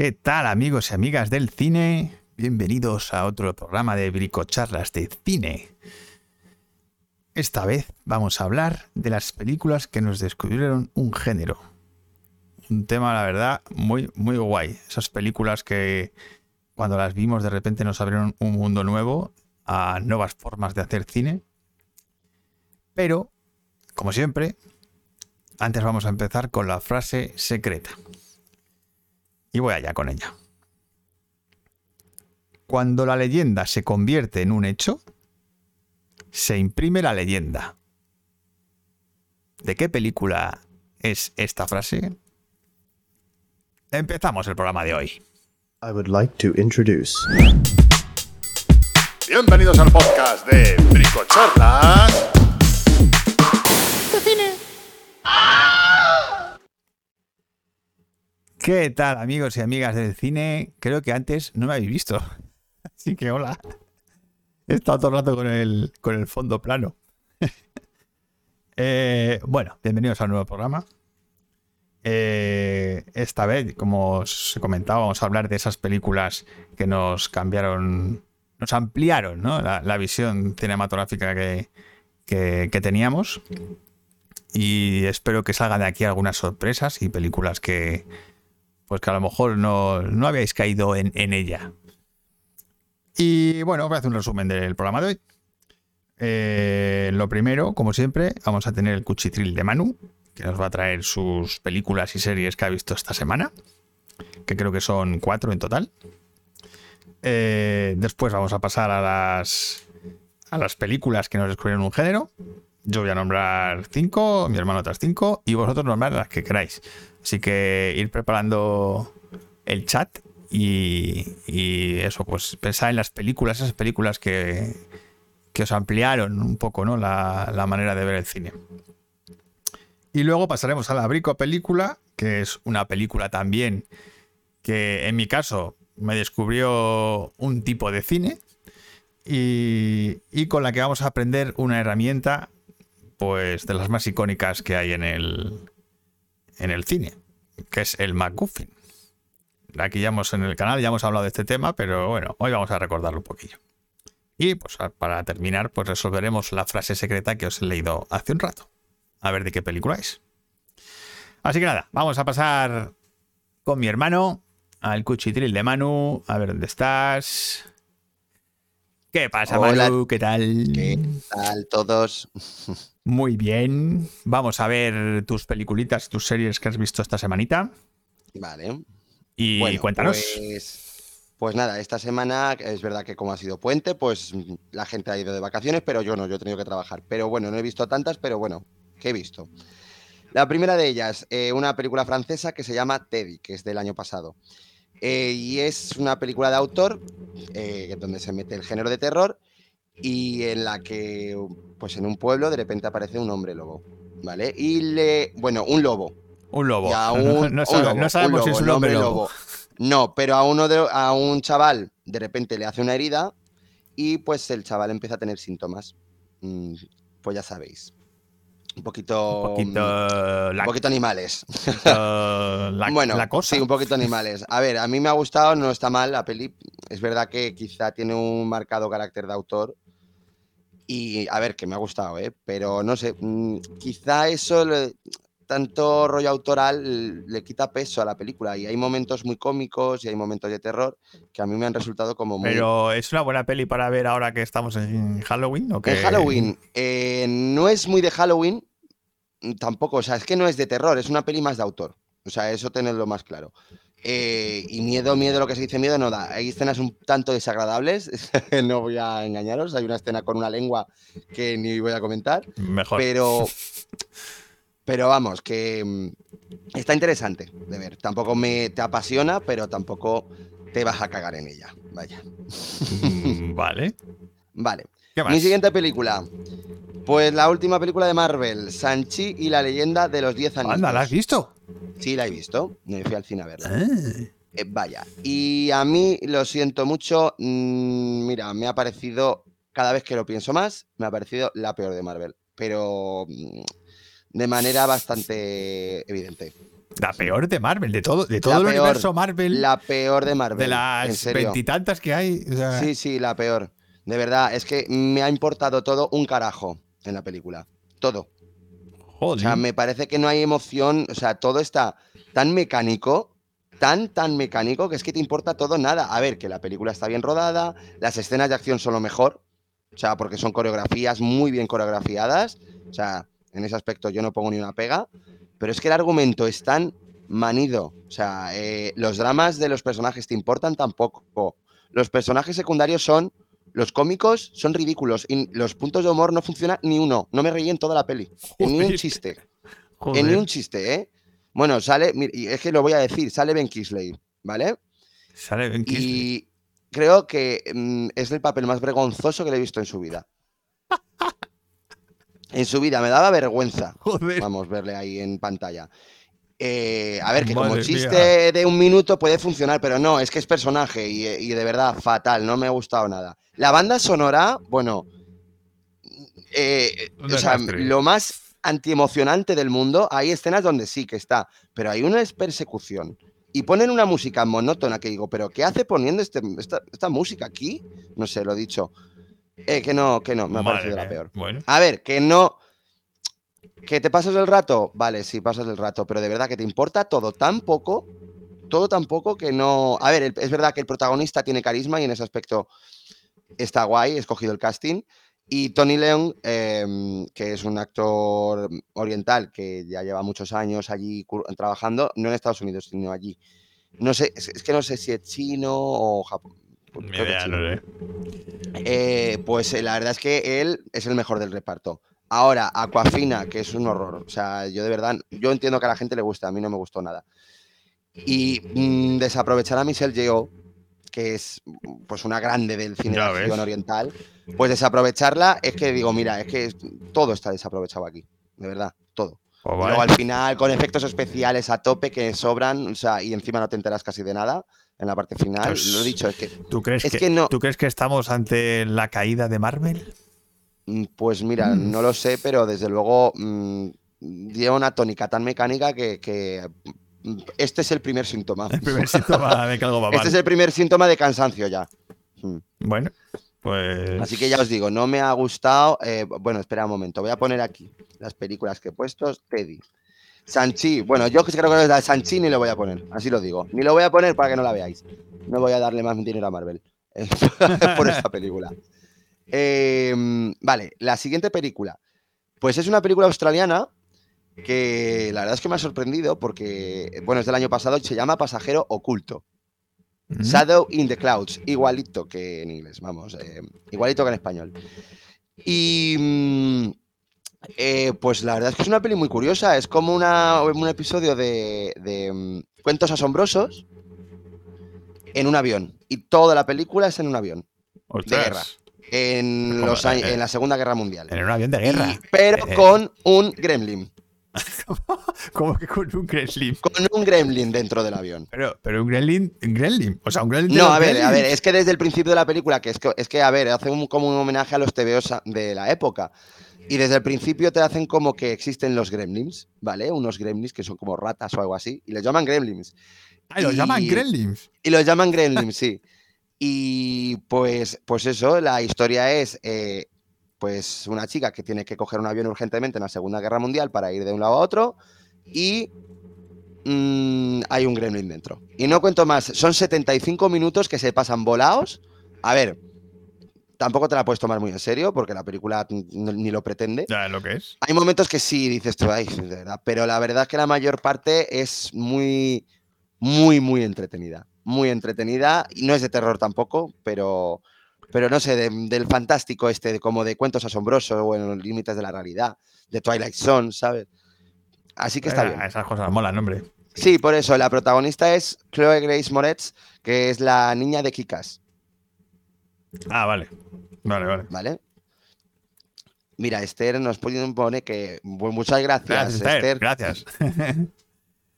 ¿Qué tal amigos y amigas del cine? Bienvenidos a otro programa de bricocharlas de cine. Esta vez vamos a hablar de las películas que nos descubrieron un género. Un tema, la verdad, muy, muy guay. Esas películas que cuando las vimos de repente nos abrieron un mundo nuevo a nuevas formas de hacer cine. Pero, como siempre, antes vamos a empezar con la frase secreta. Y voy allá con ella. Cuando la leyenda se convierte en un hecho, se imprime la leyenda. ¿De qué película es esta frase? Empezamos el programa de hoy. I would like to introduce. Bienvenidos al podcast de Bricocharlas. ¿Qué tal amigos y amigas del cine? Creo que antes no me habéis visto. Así que hola. He estado todo el rato con el, con el fondo plano. Eh, bueno, bienvenidos al nuevo programa. Eh, esta vez, como os he comentado, vamos a hablar de esas películas que nos cambiaron, nos ampliaron ¿no? la, la, visión cinematográfica que, que, que, teníamos. Y espero que salgan de aquí algunas sorpresas y películas que, pues que a lo mejor no, no habíais caído en, ella. Y bueno, voy a hacer un resumen del programa de hoy. Eh, lo primero, como siempre, vamos a tener el cuchitril de Manu, que nos va a traer sus películas y series que ha visto esta semana, que creo que son cuatro en total. Eh, después vamos a pasar a las, a las películas que nos descubrieron un género. Yo voy a nombrar cinco, mi hermano otras cinco, y vosotros nombrar las que queráis. Así que ir preparando el chat y, eso, pues pensar en las películas, esas películas que, que os ampliaron un poco ¿no? la, la, manera de ver el cine. Y luego pasaremos a la Brico Película, que es una película también que en mi caso me descubrió un tipo de cine y, y con la que vamos a aprender una herramienta pues de las más icónicas que hay en el, en el cine, que es el MacGuffin. Aquí ya hemos en el canal ya hemos hablado de este tema, pero bueno, hoy vamos a recordarlo un poquillo. Y pues para terminar, pues resolveremos la frase secreta que os he leído hace un rato. A ver de qué película es. Así que nada, vamos a pasar con mi hermano al cuchitril de Manu. A ver dónde estás. ¿Qué pasa, Hola. Manu? ¿Qué tal? ¿Qué tal todos? Muy bien. Vamos a ver tus peliculitas, tus series que has visto esta semanita. Vale. Y bueno, cuéntanos. Pues, pues, nada, esta semana es verdad que como ha sido puente, pues la gente ha ido de vacaciones, pero yo no, yo he tenido que trabajar. Pero bueno, no he visto tantas, pero bueno, ¿qué he visto? La primera de ellas, eh, una película francesa que se llama Teddy, que es del año pasado. Eh, y es una película de autor eh, donde se mete el género de terror y en la que, pues en un pueblo de repente aparece un hombre lobo, ¿vale? Y le, bueno, un lobo. Un lobo. Un, no, sabe, un lobo, no, sabemos un si es un hombre lobo. lobo. No, pero a uno de, a un chaval de repente le hace una herida y pues el chaval empieza a tener síntomas. Mm, pues ya sabéis. Un poquito. Un poquito, un poquito animales. La, bueno, la cosa. sí, un poquito animales. A ver, a mí me ha gustado, no está mal la peli. Es verdad que quizá tiene un marcado carácter de autor. Y a ver, que me ha gustado, ¿eh? Pero no sé, mmm, quizá eso, le, tanto rollo autoral, le quita peso a la película. Y hay momentos muy cómicos y hay momentos de terror que a mí me han resultado como muy. Pero es una buena peli para ver ahora que estamos en Halloween. ¿o que... En Halloween. Eh, no es muy de Halloween, tampoco. O sea, es que no es de terror, es una peli más de autor. O sea, eso tenerlo más claro. Eh, y miedo, miedo, lo que se dice miedo no da. Hay escenas un tanto desagradables, no voy a engañaros. Hay una escena con una lengua que ni voy a comentar. Mejor. Pero, pero vamos, que mm, está interesante de ver. Tampoco me te apasiona, pero tampoco te vas a cagar en ella. Vaya. Mm, vale. Vale. Mi siguiente película. Pues la última película de Marvel, Sanchi y la leyenda de los 10 años. Anda, ¿la has visto? Sí, la he visto. Me fui al cine a verla. Ah. Eh, vaya. Y a mí, lo siento mucho, mmm, mira, me ha parecido, cada vez que lo pienso más, me ha parecido la peor de Marvel. Pero mmm, de manera bastante evidente. La peor de Marvel, de todo, de todo La el peor, universo Marvel, La peor de Marvel. de las veintitantas que hay. o sea, Sí, sí, la peor. De verdad, es que me ha importado todo un carajo en la película. Todo. O joder. sea, me parece que no hay emoción. O sea, todo está tan mecánico, tan, tan mecánico, que es que te importa todo nada. A ver, que la película está bien rodada, las escenas de acción son lo mejor. O sea, porque son coreografías muy bien coreografiadas. O sea, en ese aspecto yo no pongo ni una pega. Pero es que el argumento es tan manido. O sea, eh, los dramas de los personajes te importan tampoco. Los personajes secundarios son. Los cómicos son ridículos. Y los puntos de humor no funciona ni uno. No me reí en toda la peli. En ni un chiste. joder. En ni un chiste, ¿eh? Bueno, sale. Y es que lo voy a decir. Sale Ben Kingsley, ¿vale? Sale Ben Kingsley. Y creo que mm, es el papel más vergonzoso que le he visto en su vida. En su vida, me daba vergüenza. Joder. Vamos, verle ahí en pantalla. Eh, a ver, que como chiste de un minuto puede funcionar, pero no, es que es personaje y, y de verdad fatal, no me ha gustado nada. La banda sonora, bueno, eh, o sea, lo más antiemocionante del mundo, hay escenas donde sí que está, pero hay una es persecución. Y ponen una música monótona que digo, ¿pero qué hace poniendo este- esta, esta música aquí? No sé, lo he dicho. Eh, que no, que no, me ha Madre parecido la peor. Bueno, A ver, que no. ¿Que te pasas el rato? Vale, sí, pasas el rato, pero de verdad que te importa todo tan poco, todo tan poco que no. A ver, el- es verdad que el protagonista tiene carisma y en ese aspecto está guay, he escogido el casting. Y Tony Leung, em, que es un actor oriental que ya lleva muchos años allí trabajando, no en Estados Unidos, sino allí. No sé, es, que no sé si es chino o Japón. idea, chino. no. Eh, pues eh, la verdad es que él es el mejor del reparto. Ahora, Aquafina, que es un horror. O sea, yo de verdad, yo entiendo que a la gente le gusta, a mí no me gustó nada. Y mm, desaprovechar a Michelle Yeoh, que es pues una grande del cine de acción oriental, pues desaprovecharla es que digo, mira, es que todo está desaprovechado aquí, de verdad, todo. Pues vale. Luego al final, con efectos especiales a tope que sobran, o sea, y encima no te enteras casi de nada en la parte final. Pues, Lo he dicho, es que ¿Tú crees, es que, que no- ¿Tú crees que estamos ante la caída de Marvel? Mm, Pues mira, Mm. no lo sé, pero desde luego mm, lleva una tónica tan mecánica que, que, mm, este es el primer síntoma. El primer síntoma de que algo va mal. Este es el primer síntoma de cansancio ya. Mm. Bueno, pues. Así que ya os digo, no me ha gustado. eh, bueno, espera un momento, voy a poner aquí las películas que he puesto. Teddy. Sanchi, bueno, yo que creo que la de Sanchi ni lo voy a poner, así lo digo. Ni lo voy a poner para que no la veáis. No voy a darle más dinero a Marvel eh, por esta película. Eh, vale, la siguiente película. Pues es una película australiana que la verdad es que me ha sorprendido porque, bueno, es del año pasado y se llama Pasajero Oculto. Mm. Shadow in the Clouds, igualito que en inglés, vamos, eh, igualito que en español. Y mm, eh, pues la verdad es que es una peli muy curiosa, es como una- un episodio de, de, mm, cuentos asombrosos en un avión. Y toda la película es en un avión, Ostras, guerra. En, los años- eh, en la Segunda Guerra Mundial. En un avión de guerra. Y- pero Eh, con un gremlin, Como que con un gremlin. con un gremlin dentro del avión. Pero, pero un gremlin, un gremlin. O sea, un gremlin. No, a ver, a ver, es que desde el principio de la película, que es que, es que a ver, hace un, como un homenaje a los TVOs de la época. Y desde el principio te hacen como que existen los gremlins, ¿vale? Unos gremlins que son como ratas o algo así, y les llaman gremlins. Ah, los llaman y- gremlins. Y los llaman gremlins, sí. Y pues, pues eso, la historia es eh, pues una chica que tiene que coger un avión urgentemente en la Segunda Guerra Mundial para ir de un lado a otro y mm, hay un gremlin dentro. Y no cuento más, son 75 minutos que se pasan volados. A ver, tampoco te la puedes tomar muy en serio porque la película ni lo pretende. Ya es lo que es. Hay momentos que sí dices tú, ay, de verdad, pero la verdad es que la mayor parte es muy, muy, muy entretenida. Muy entretenida. Y no es de terror tampoco, pero, pero no sé, de- del fantástico este, de, como de cuentos asombrosos o en los límites de la realidad, de Twilight Zone, ¿sabes? Así que está Eh, bien. Esas cosas molan, hombre. Sí, por eso, la protagonista es Chloe Grace Moretz, que es la niña de Kikas, Ah, vale. Vale, vale. ¿vale? Mira, Esther nos pone que. pues, muchas gracias, Gracias, Esther. Esther. Gracias.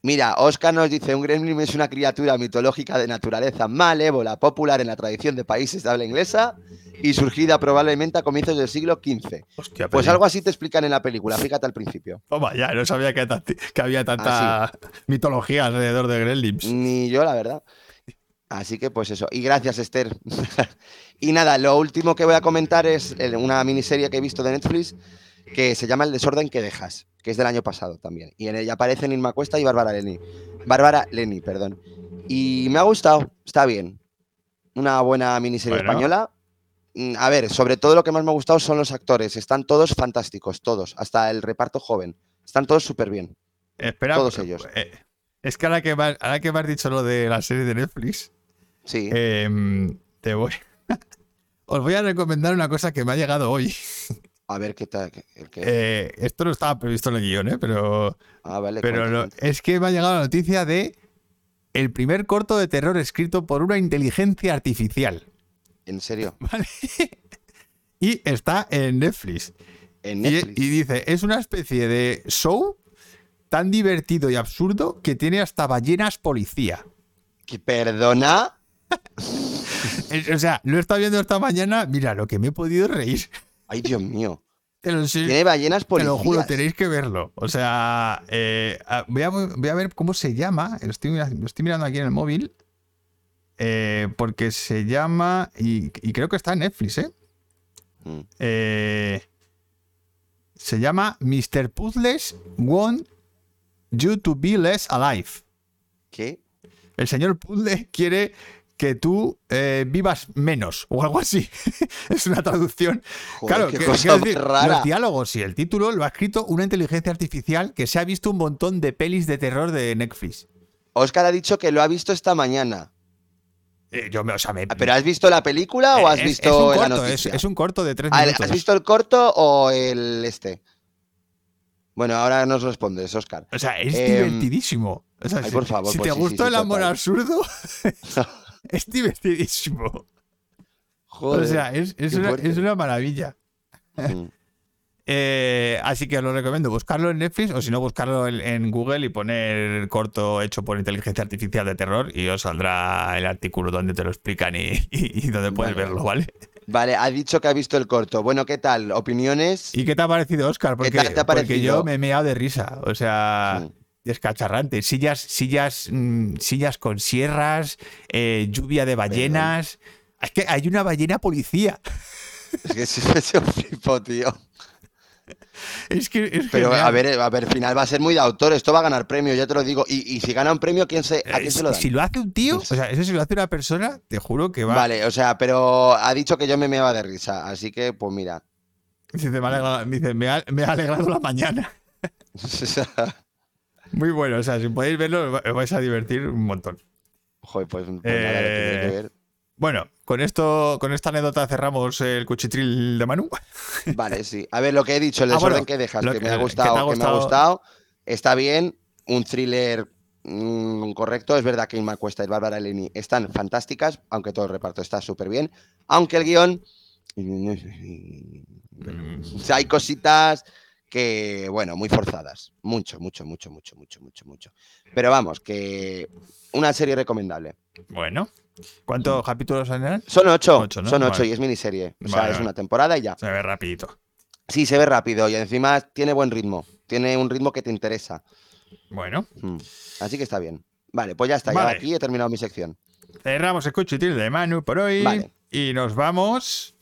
Mira, Oscar nos dice, un gremlin es una criatura mitológica de naturaleza malévola, popular en la tradición de países de habla inglesa y surgida probablemente a comienzos del siglo XV. Hostia, Pues algo así te explican en la película, fíjate al principio. Toma, ya, no sabía que, que había tanta Ah, mitología alrededor de Gremlins. Ni yo, la verdad. Así que pues eso. Y gracias, Esther. y nada, lo último que voy a comentar es una miniserie que he visto de Netflix que se llama El desorden que dejas, que es del año pasado también. Y en ella aparecen Irma Cuesta y Bárbara Leni. Bárbara Leni, perdón. Y me ha gustado, está bien. Una buena miniserie Bueno. española. Mm, A ver, sobre todo lo que más me ha gustado son los actores. Están todos fantásticos, todos. Hasta el reparto joven. Están todos súper bien. Espera, todos ellos. eh, es que ahora que, me, has- ahora que me has dicho lo de la serie de Netflix, Sí. em, te voy. Os voy a recomendar una cosa que me ha llegado hoy. A ver qué tal. el Eh, esto no estaba previsto en el guion, ¿eh? pero, ah, vale. pero es que me ha llegado la noticia de el primer corto de terror escrito por una inteligencia artificial. En serio. ¿Vale? y está en Netflix. En Y, Netflix. y dice, es una especie de show tan divertido y absurdo que tiene hasta ballenas policía. Que perdona. O sea, lo he estado viendo esta mañana, mira, lo que me he podido reír. Ay, Dios mío. Te Tiene ballenas te policías. lo juro, tenéis que verlo. O sea, eh, voy, a, voy a ver cómo se llama. Lo estoy, mira- lo estoy mirando aquí en el móvil. eh, porque se llama, y, y creo que está en Netflix, ¿eh? Mm. Eh, se llama Mr. Puzzles Want You to Be Less Alive. ¿Qué? El señor Puzzle quiere que tú eh, vivas menos o algo así. es una traducción. Joder, claro, qué que- cosa decir, rara. los diálogos y el título lo ha escrito una inteligencia artificial que se ha visto un montón de pelis de terror de Netflix. Oscar ha dicho que lo ha visto esta mañana. Eh, yo me, o sea, me- Ah, ¿Pero has visto la película o has es- visto es un corto, es, noticia? es un corto de tres Ah, minutos. ¿Has visto el corto o el este? Bueno, ahora nos respondes, Oscar. O sea, es Em, divertidísimo. O sea, ay, si, por favor, si pues te sí, sí, gustó sí, el amor total. absurdo, es divertidísimo. Joder. O sea, es, es qué una, es una maravilla. Mm. Eh, así que os lo recomiendo buscarlo en Netflix o si no buscarlo en, en Google y poner corto hecho por inteligencia artificial de terror y os saldrá el artículo donde te lo explican y, y- y donde puedes Vale. verlo, ¿vale? Vale, ha dicho que ha visto el corto. Bueno, ¿qué tal? ¿Opiniones? ¿Y qué te ha parecido, Oscar? Porque, tal te ha porque parecido? yo me he meado de risa. O sea. Descacharrante. Sillas, sillas, mm, sillas con sierras, eh, lluvia de ballenas. Es que hay una ballena policía. Es que se se flipo, tío. Es que es Pero genial. a ver, a ver, final va a ser muy de autor. Esto va a ganar premio, ya te lo digo. Y, y si gana un premio, ¿quién se, ¿a Eh, quién se lo dan? si lo hace un tío, o sea, eso si lo hace una persona, te juro que va. Vale, o sea, pero ha dicho que yo me meaba de risa. Así que, pues mira. Dice, me, ha alegrado, dice, me ha- me ha alegrado la mañana. Muy bueno, o sea, si podéis verlo, os vais a divertir un montón. Joder, pues, pues nada, lo tendré que Eh, ver. Bueno, con esto, con esta anécdota cerramos el cuchitril de Manu. Vale, sí. A ver, lo que he dicho, el Ah, desorden bueno, que dejas, que, que- me ha que te ha gustado, que me ha gustado. está bien. Un thriller mm, correcto. Es verdad que Inma Cuesta y Bárbara Eleni están fantásticas, aunque todo el reparto está súper bien. Aunque el guion. O sea, hay cositas que, bueno, muy forzadas. Mucho, mucho, mucho, mucho, mucho, mucho, mucho. Pero vamos, que una serie recomendable. Bueno, ¿cuántos capítulos eran? Son ocho, Ocho, ¿no? son ocho Vale. y es miniserie. O sea, Vale, es vale. una temporada y ya. Se ve rapidito. Sí, se ve rápido y encima tiene buen ritmo. Tiene un ritmo que te interesa. Bueno, Mm. Así que está bien. Vale, pues ya está. Ya aquí he terminado mi sección. cerramos el cuchitril de Manu por hoy Vale. y nos vamos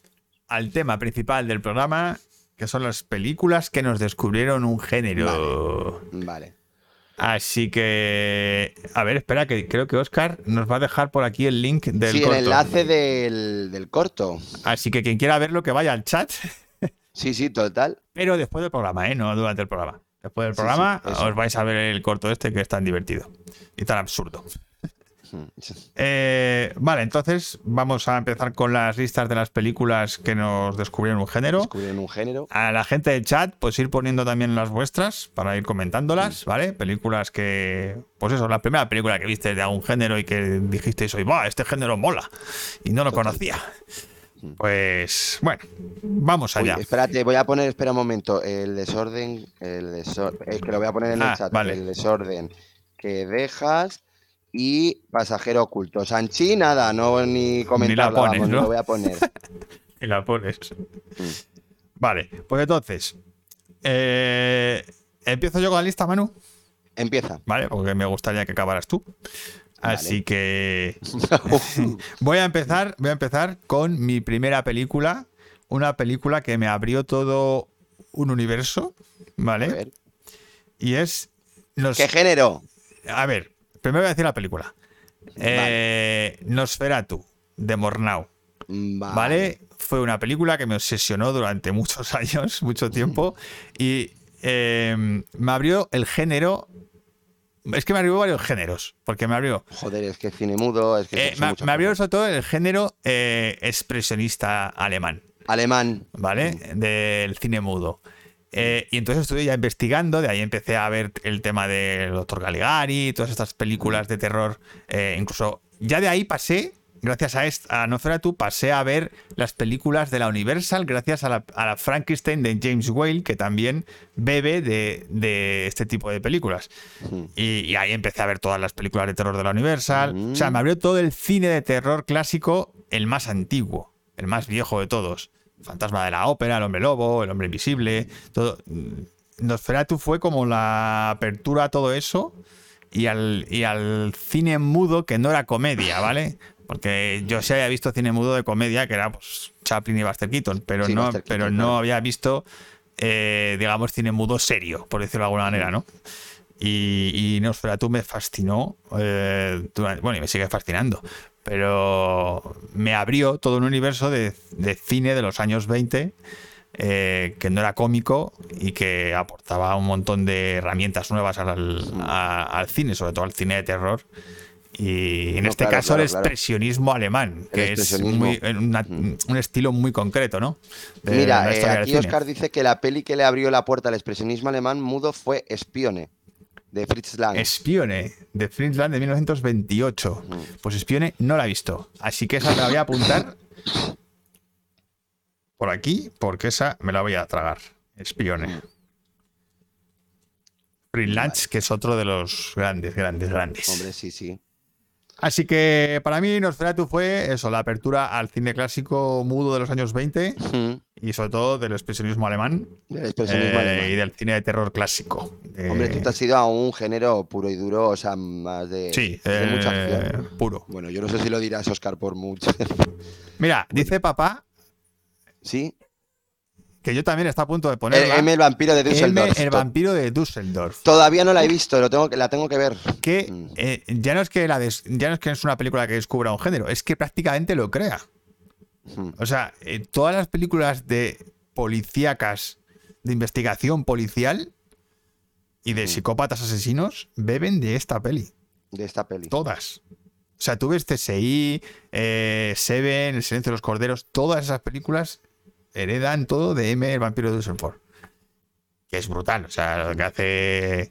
al tema principal del programa, que son las películas que nos descubrieron un género. Vale. Así que, a ver, espera, que creo que Oscar nos va a dejar por aquí el link del sí, corto. el enlace del, del corto. Así que quien quiera verlo, que vaya al chat, Sí, sí, total. pero después del programa, ¿eh? No durante el programa. Después del programa sí, os vais a ver el corto este que es tan divertido y tan absurdo. Eh, vale, entonces vamos a empezar con las listas de las películas que nos descubrieron un género. Descubrieron un género. A la gente del chat, pues ir poniendo también las vuestras para ir comentándolas, ¿vale? Películas que. Pues eso, la primera película que viste de algún género y que dijisteis hoy, ¡va! Este género mola. Y no lo conocía. Pues bueno, vamos Uy, allá. espérate, voy a poner, espera un momento, el desorden, el desorden, es que lo voy a poner en Ah, el chat, vale. el desorden que dejas y pasajero oculto. Sanchi, nada, no ni comentarlo, pones, vamos, ni ¿no? lo voy a poner. Y la pones. Mm. Vale, pues entonces. eh, Empiezo yo con la lista, Manu. Empieza. Vale, porque me gustaría que acabaras tú. Vale. Así que voy a empezar, voy a empezar con mi primera película, una película que me abrió todo un universo, A ¿vale? ver. Y es nos- ¿Qué género? a ver, primero voy a decir la película. Eh, Nosferatu de Mornau, Vale. ¿vale? Fue una película que me obsesionó durante muchos años, mucho tiempo y eh, me abrió el género es que me abrió varios géneros, porque me abrió Joder, es que cine mudo, es que Eh, me, abrió sobre todo el género expresionista alemán, Alemán. ¿vale? Del cine mudo. Eh, y entonces estuve ya investigando, de ahí empecé a ver el tema del Doctor Caligari, todas estas películas de terror. eh, incluso ya de ahí pasé, gracias a, esta, a Nosferatu, pasé a ver las películas de la Universal, gracias a la, a la Frankenstein de James Whale, que también bebe de, de este tipo de películas. Y, y ahí empecé a ver todas las películas de terror de la Universal. O sea, me abrió todo el cine de terror clásico, el más antiguo, el más viejo de todos. Fantasma de la ópera, el hombre lobo, el hombre invisible, todo. Nosferatu fue como la apertura a todo eso y al, y al cine mudo que no era comedia, ¿vale? Porque yo sí había visto cine mudo de comedia, que era pues, Chaplin y Buster Keaton, pero Sí, no, Buster Keaton, pero no claro. había visto, eh, digamos, cine mudo serio, por decirlo de alguna manera, ¿no? Y, y Nosferatu me fascinó, eh, durante- bueno, y me sigue fascinando, pero me abrió todo un universo de, de cine de los años 20 eh, que no era cómico y que aportaba un montón de herramientas nuevas al, a- al cine, sobre todo al cine de terror. Y en No, este claro, caso claro, el claro. expresionismo alemán, que es muy- una- un estilo muy concreto, ¿no? De Mira, eh, aquí. Oscar dice que la peli que le abrió la puerta al expresionismo alemán mudo fue Espione, de Fritz Lang. Espione, de Friesland de 1928. Pues Espione no la he visto. Así que esa me la voy a apuntar por aquí, porque esa me la voy a tragar. Espione. Friesland, que es otro de los grandes, grandes, grandes. Hombre, sí, sí. Así que para mí Nosferatu fue eso, la apertura al cine clásico mudo de los años 20 Mm, y sobre todo del expresionismo alemán Del expresionismo eh, alemán. y del cine de terror clásico. Eh, Hombre, tú te has ido a un género puro y duro, o sea, más de, Sí, de mucha eh, acción. puro. Bueno, yo no sé si lo dirás, Oscar, por mucho. Mira, dice papá ¿Sí? Que yo también está a punto de El, ponerla. M, el vampiro de M, Düsseldorf. el To- vampiro de Düsseldorf. Todavía no la he visto, lo tengo, que- la tengo que ver. Que Mm. eh, ya no es que la des- ya no es que es una película que descubra un género, es que prácticamente lo crea. Mm. O sea, eh, todas las películas de policíacas, de investigación policial y Mm. de psicópatas asesinos beben de esta peli. De esta peli. Todas. O sea, tú ves CSI, eh, Seven, El silencio de los corderos, todas esas películas heredan todo de M, el vampiro de Düsseldorf. Que es brutal. O sea, lo que hace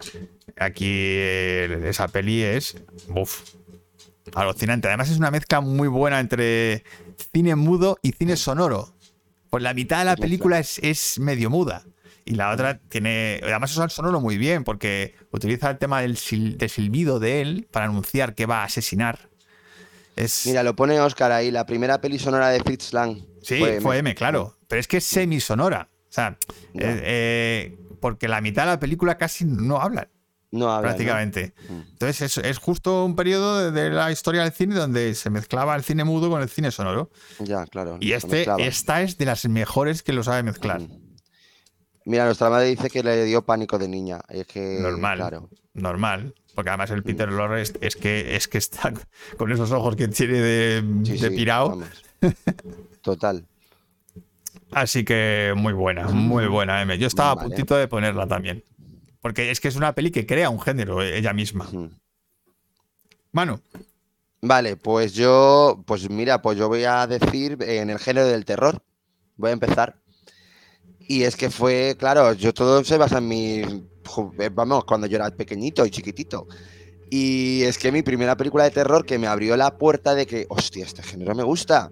aquí eh, esa peli es. Uf, alucinante. Además, es una mezcla muy buena entre cine mudo y cine sonoro. Pues la mitad de la película es, es medio muda. Y la otra tiene. Además, usa el sonoro muy bien, porque utiliza el tema del, sil- del silbido de él para anunciar que va a asesinar. Es, Mira, lo pone Oscar ahí, la primera peli sonora de Fritz Lang. Sí, fue, M, claro. Pero es que es semisonora. O sea, eh, eh, porque la mitad de la película casi no hablan, No habla, ¿no? prácticamente. Mm. Entonces es, es justo un periodo de, de la historia del cine donde se mezclaba el cine mudo con el cine sonoro. Ya, claro. Y este, esta es de las mejores que lo sabe mezclar. Mm. Mira, nuestra madre dice que le dio pánico de niña. Es que, Normal. Claro. Normal. Porque además Mm. el Peter Lorre es, es que, es que está con esos ojos que tiene de, Sí, de pirao. Total. Así que muy buena, muy buena, M. Yo estaba a puntito de ponerla también. Porque es que es una peli que crea un género eh, ella misma. Manu, Vale, pues yo, pues mira, pues yo voy a decir eh, en el género del terror. Voy a empezar. Y es que fue, claro, yo todo se basa en mi, eh, vamos, cuando yo era pequeñito y chiquitito. Y es que mi primera película de terror que me abrió la puerta de que, hostia, este género me gusta,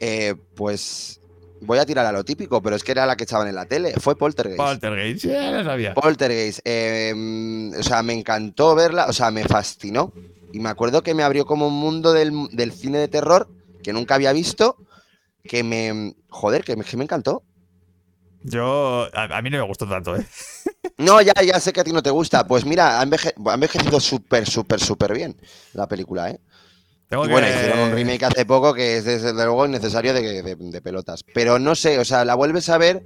eh, pues voy a tirar a lo típico, pero es que era la que echaban en la tele. Fue Poltergeist. Poltergeist, ya lo sabía. Poltergeist. eh, mm, o sea, me encantó verla, o sea, me fascinó. Y me acuerdo que me abrió como un mundo del, del cine de terror que nunca había visto, que me... Joder, que me, que me encantó. Yo, a, a mí no me gustó tanto, ¿eh? No, ya, ya sé que a ti no te gusta. Pues mira, ha, enveje- ha envejecido súper, súper, súper bien la película, ¿eh? Tengo Y bueno, que- hicieron un remake hace poco que es desde luego innecesario de, de- de pelotas. Pero no sé, o sea, la vuelves a ver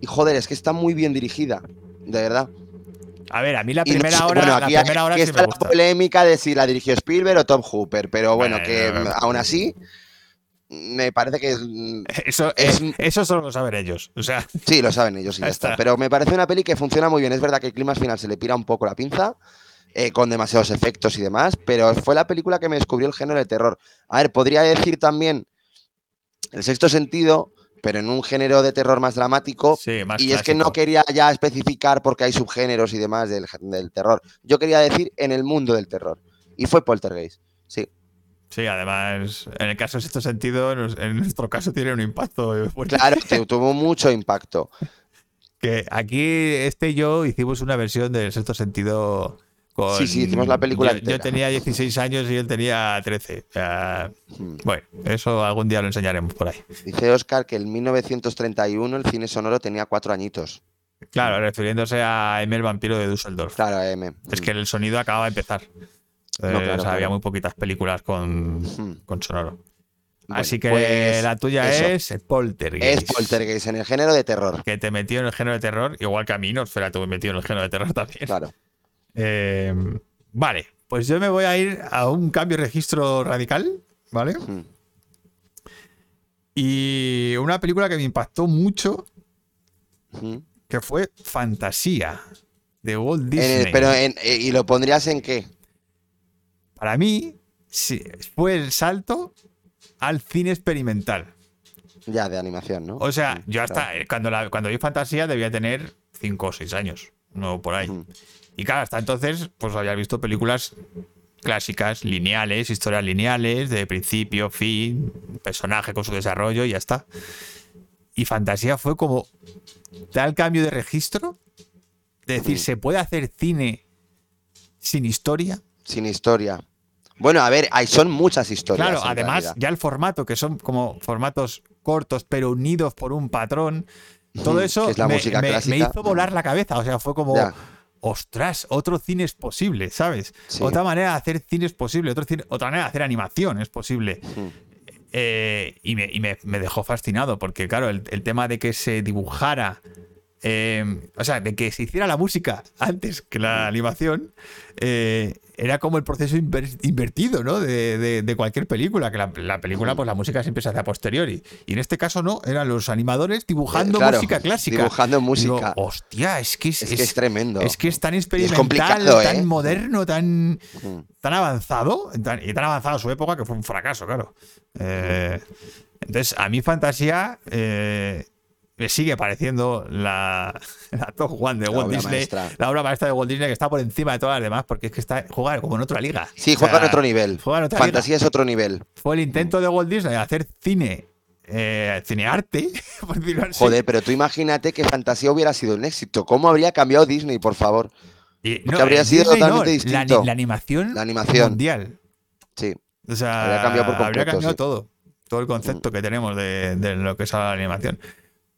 y joder, es que está muy bien dirigida, de verdad. A ver, a mí la no primera sé- hora, bueno, la aquí, primera hora aquí sí está me la gusta. polémica de si la dirigió Spielberg o Tom Hooper, pero bueno, Bueno, que bueno. aún así me parece que es, Eso, es- eso solo lo saben ellos. O sea, Sí, lo saben ellos y ya está. está. Pero me parece una peli que funciona muy bien. Es verdad que el clima final se le pira un poco la pinza, eh, con demasiados efectos y demás, pero fue la película que me descubrió el género de terror. A ver, podría decir también El sexto sentido, pero en un género de terror más dramático. sí, más Y es que no quería ya especificar porque hay subgéneros y demás del, del terror. Yo quería decir en el mundo del terror. Y fue Poltergeist. Sí. Sí, además, en el caso de sexto sentido, en nuestro caso tiene un impacto eh. Claro, que tuvo mucho impacto. Que aquí este y yo hicimos una versión del sexto sentido con... Sí, sí, hicimos la película yo, tenía 16 años y él tenía 13. O sea, Hmm. bueno, eso algún día lo enseñaremos por ahí. Dice Oscar que en 1931 el cine sonoro tenía cuatro añitos. Claro, refiriéndose a Emil Vampiro de Düsseldorf. Claro, M. Es que el sonido acababa de empezar. No, Eh, claro, o sea, claro. había muy poquitas películas con, Hmm. con sonoro. Bueno, Así que pues la tuya eso. es Poltergeist. Es Poltergeist en el género de terror. Que te metió en el género de terror, igual que a mí, no, espera, te metido en el género de terror también. Claro. Eh, vale, pues yo me voy a ir a un cambio de registro radical, ¿vale? Y una película que me impactó mucho, que fue Fantasía, de Walt En Disney. el- pero en- eh, ¿y lo pondrías en qué? Para mí, sí, fue el salto al cine experimental. Ya, de animación, ¿no? O sea, yo hasta claro. eh, cuando, la, cuando vi Fantasía debía tener 5 o 6 años, no por ahí. Y claro, hasta entonces, pues había visto películas clásicas, lineales, historias lineales, de principio, fin, personaje con su desarrollo y ya está. Y Fantasía fue como tal cambio de registro, de decir, Ujú. ¿se puede hacer cine sin historia? Sin historia. Bueno, a ver, hay, son muchas historias. Claro, además, realidad. ya el formato, que son como formatos cortos, pero unidos por un patrón, todo eso que es la me, música me- me clásica. hizo volar la cabeza. O sea, fue como, Ya. Ostras, otro cine es posible, ¿sabes? Sí. Otra manera de hacer cine es posible, otro cine- otra manera de hacer animación es posible. Eh, y me, y me- me dejó fascinado, porque claro, el, el tema de que se dibujara, eh, o sea, de que se hiciera la música antes que la animación, eh, era como el proceso inver- invertido, ¿no? De, de- de cualquier película, que la, la película, pues la música siempre se hace a posteriori. Y en este caso no, eran los animadores dibujando Eh, claro, música clásica. dibujando Digo, música. hostia, es que es, Es que es tremendo. es que es tan experimental, tan ¿eh? moderno, tan, tan avanzado, tan- y tan avanzado a su época que fue un fracaso, claro. Entonces, a mí Fantasía sigue pareciendo la, la top one de La Walt Disney, maestra. la obra maestra de Walt Disney que está por encima de todas las demás porque es que está juega como en otra liga. Sí, O juega en otro nivel. juega en otra Fantasía es otro nivel. Fue el intento de Walt Disney de hacer cine, eh, cinearte, por decirlo así. Joder, pero tú imagínate que Fantasía hubiera sido un éxito. ¿Cómo habría cambiado Disney, por favor? Y, habría sido Disney totalmente la, distinto. la animación, La animación. mundial. Sí. O sea, Habría cambiado por habría completo, cambiado sí. Mm. todo. Todo el concepto que tenemos de, de lo que es la animación.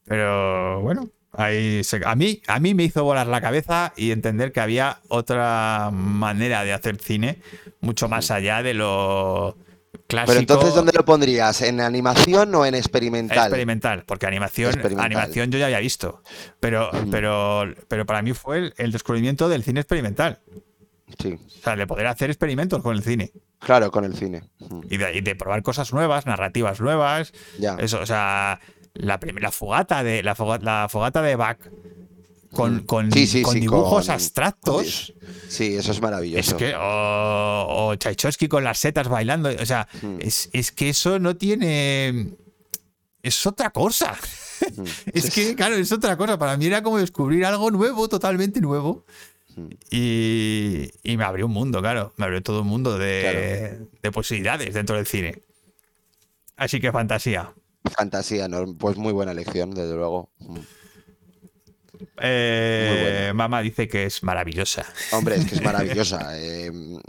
Pero bueno, ahí se- a, mí, a mí me hizo volar la cabeza y entender que había otra manera de hacer cine, mucho más allá de lo clásico. Pero entonces, ¿dónde lo pondrías? ¿En animación o en experimental? Experimental, porque animación, Experimental. animación yo ya había visto. Pero, Mm. pero, pero para mí fue el, el descubrimiento del cine experimental. Sí, O sea, de poder hacer experimentos con el cine. claro, con el cine. Mm, Y de, y de probar cosas nuevas, narrativas nuevas. Ya. Eso, o sea, la, la fogata de la, foga- la fogata de Bach con, con, Mm. Sí, sí, con sí, dibujos con- abstractos. Sí, eso es maravilloso. Es que, o, o Tchaikovsky con las setas bailando. O sea, Mm. es, es que eso no tiene. Es otra cosa. Mm. Es que, claro, es otra cosa. Para mí era como descubrir algo nuevo, totalmente nuevo. Mm. Y, y me abrió un mundo, claro. Me abrió todo un mundo de, de posibilidades dentro del cine. Así que fantasía. Fantasía, ¿no? pues muy buena elección, desde luego. Mm. Eh. Mamá dice que es maravillosa. Hombre, es que es maravillosa. eh, no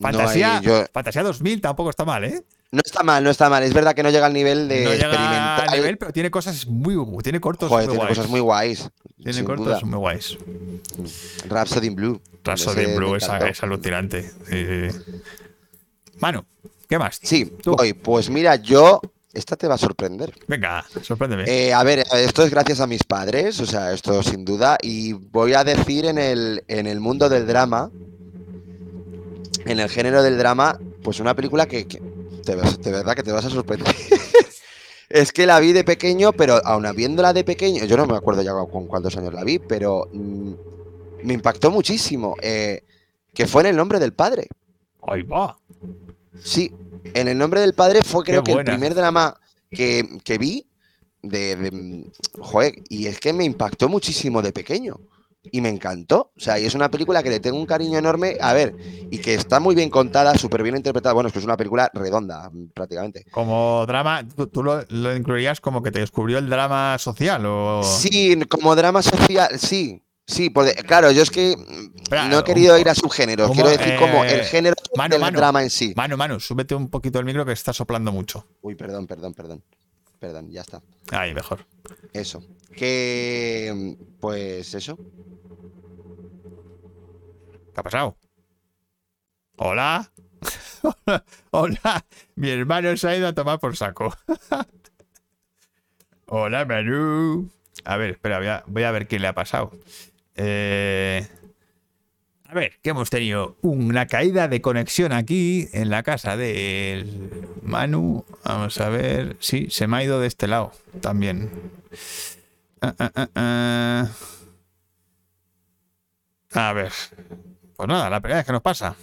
Fantasía, hay- yo- Fantasía 2000 tampoco está mal, ¿eh? no está mal, no está mal. Es verdad que no llega al nivel de no llega experimental. a nivel, pero tiene cosas muy. Tiene cortos Joder, muy tiene guays. cosas muy guays. Tiene cortos duda. muy guays. Rhapsody in Blue. Rhapsody in Blue es, es alucinante. Sí, sí, sí. Manu, ¿qué más? Sí, voy. Pues mira, yo. Esta te va a sorprender. Venga, sorpréndeme. Eh, a ver, esto es gracias a mis padres, o sea, esto sin duda. Y voy a decir en el, en el mundo del drama, en el género del drama, pues una película que, que te de verdad que te vas a sorprender. es que la vi de pequeño, pero aun habiéndola de pequeño, yo no me acuerdo ya con cuántos años la vi, pero mm, me impactó muchísimo. eh, que fue en el nombre del padre. Ahí va. Sí, en el nombre del padre fue creo que buena. el primer drama que, que vi de, de- Joder, y es que me impactó muchísimo de pequeño. Y me encantó. O sea, y es una película que le tengo un cariño enorme. A ver, y que está muy bien contada, súper bien interpretada. Bueno, es que es una película redonda, prácticamente. Como drama, ¿tú, tú lo, lo incluirías como que te descubrió el drama social o...? Sí, como drama social, sí. Sí, porque, claro, yo es que mm, no he querido ir a subgéneros. ¿cómo, Quiero decir como el eh, género Manu, del drama en sí. Manu, Manu, súbete un poquito el micro que está soplando mucho. Uy, perdón, perdón, perdón. Perdón, ya está. Ahí, mejor. Eso. Que, pues eso. ¿Qué ha pasado? ¿Hola? Hola. Mi hermano se ha ido a tomar por saco. Hola, Manu. A ver, espera, voy a, voy a ver qué le ha pasado. Eh, a ver, que hemos tenido una caída de conexión aquí en la casa del Manu. Vamos a ver. Sí, se me ha ido de este lado también. Ah, ah, ah. A ver. Pues nada, la primera vez que nos pasa.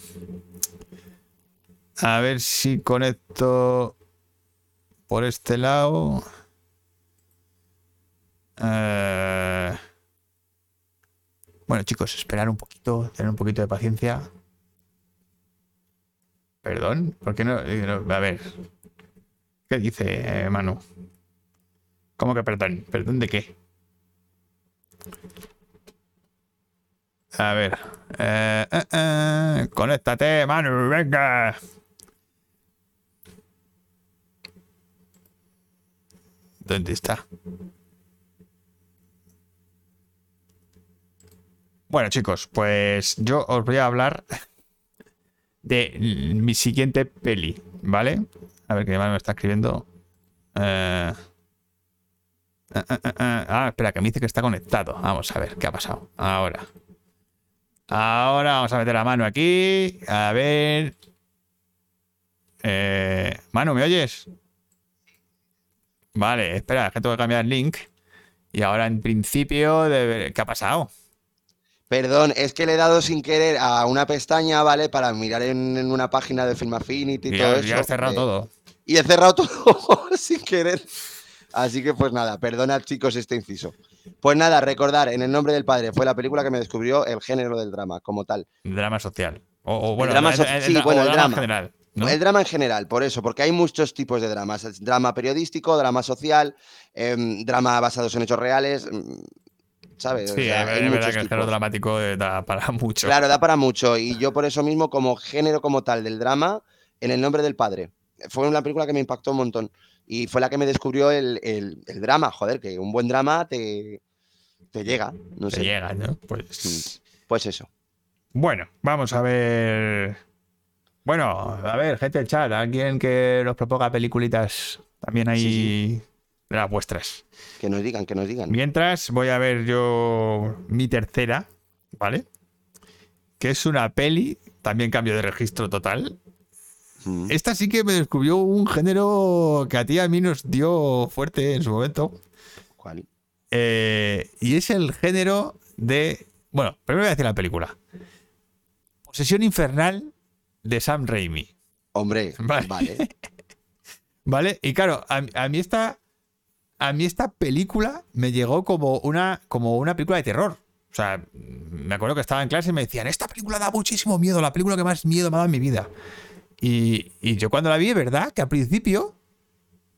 A ver si conecto por este lado. Eh, Bueno, chicos, esperar un poquito, tener un poquito de paciencia. Perdón, ¿por qué no? eh? A ver. ¿Qué dice eh, Manu? ¿Cómo que perdón? ¿Perdón de qué? A ver. Eh, eh, eh, conéctate, Manu, venga. ¿Dónde está? Bueno, chicos, pues yo os voy a hablar de mi siguiente peli, ¿vale? A ver que Manu me está escribiendo. Eh, eh, eh. Ah, espera, que me dice que está conectado. Vamos a ver qué ha pasado. Ahora. Ahora vamos a meter la mano aquí. A ver. Eh, Manu, ¿me oyes? Vale, espera, es que tengo que cambiar el link. Y ahora en principio, debe- ¿qué ha pasado? Perdón, es que le he dado sin querer a una pestaña, ¿vale? Para mirar en, en una página de Film Affinity y Y todo ya, eso. ya has cerrado eh, todo. Y he cerrado todo sin querer. Así que pues nada, perdonad chicos este inciso. Pues nada, recordar, En el nombre del padre fue la película que me descubrió el género del drama como tal. Drama social. O, o bueno, drama el- so- el- sí, bueno, el drama. en general. ¿no? El drama en general, por eso, porque hay muchos tipos de dramas. Drama periodístico, drama social, em, drama basados en hechos reales, mm, Sí, sea, es, verdad que el género dramático eh, da para mucho. Claro, da para mucho. Y yo por eso mismo, como género como tal del drama, en el nombre del padre. Fue una película que me impactó un montón. Y fue la que me descubrió el, el- el drama. Joder, que un buen drama te, te llega. No Te sé. llega, ¿no? Pues. Pues eso. Bueno, vamos a ver. Bueno, a ver, gente del chat, alguien que nos proponga peliculitas también Sí, de las vuestras. Que nos digan, que nos digan. Mientras voy a ver yo mi tercera, ¿vale? Que es una peli, también cambio de registro total. Mm. Esta sí que me descubrió un género que a ti a mí nos dio fuerte en su momento. ¿Cuál? Eh, y es el género de. Bueno, primero voy a decir la película. Posesión infernal de Sam Raimi. Hombre, Vale. vale. ¿Vale? Y claro, a, a mí esta. A mí esta película me llegó como una, como una película de terror. O sea, me acuerdo que estaba en clase y me decían, esta película da muchísimo miedo, la película que más miedo me ha dado en mi vida. Y, y yo cuando la vi, ¿verdad? Que al principio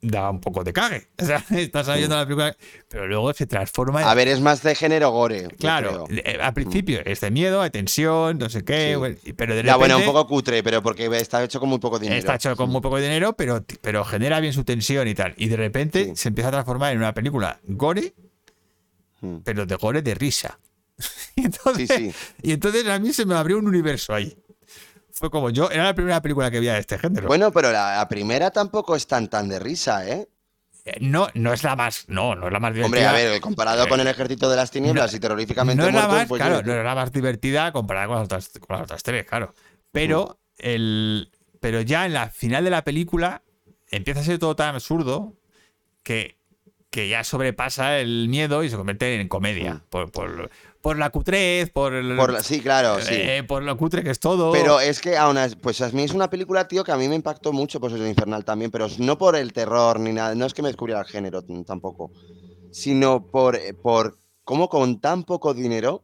da un poco de cague. O sea, estás viendo la película, pero luego se transforma en. A ver, es más de género gore. Claro, eh, al principio es de miedo, de tensión, no sé qué, Sí. pero de repente Ya, bueno, un poco cutre, pero porque está hecho con muy poco dinero. está hecho con muy poco dinero, pero, pero genera bien su tensión y tal. Y de repente Sí. se empieza a transformar en una película gore, Mm. pero de gore de risa. y, entonces, sí. y entonces a mí se me abrió un universo ahí. Fue como yo, era la primera película que veía de este género. Bueno, pero la, la primera tampoco es tan tan de risa, ¿eh? Eh, No, no es la más, no, no es la más divertida. Hombre, a ver, comparado con el ejército de las tinieblas y terroríficamente no es la muertos, más, pues claro, yo- no es la más divertida comparada con las otras, con las otras tres, claro. Pero, el, pero ya en la final de la película empieza a ser todo tan absurdo que, que ya sobrepasa el miedo y se convierte en comedia. Mm. Por, por, por la cutrez, por, el- por la- sí, claro, sí. eh, por lo cutre que es todo. Pero es que aún así, pues a mí es una película, tío, que a mí me impactó mucho, pues es infernal también, pero no por el terror ni nada, no es que me descubriera el género tampoco, sino por, eh, por cómo con tan poco dinero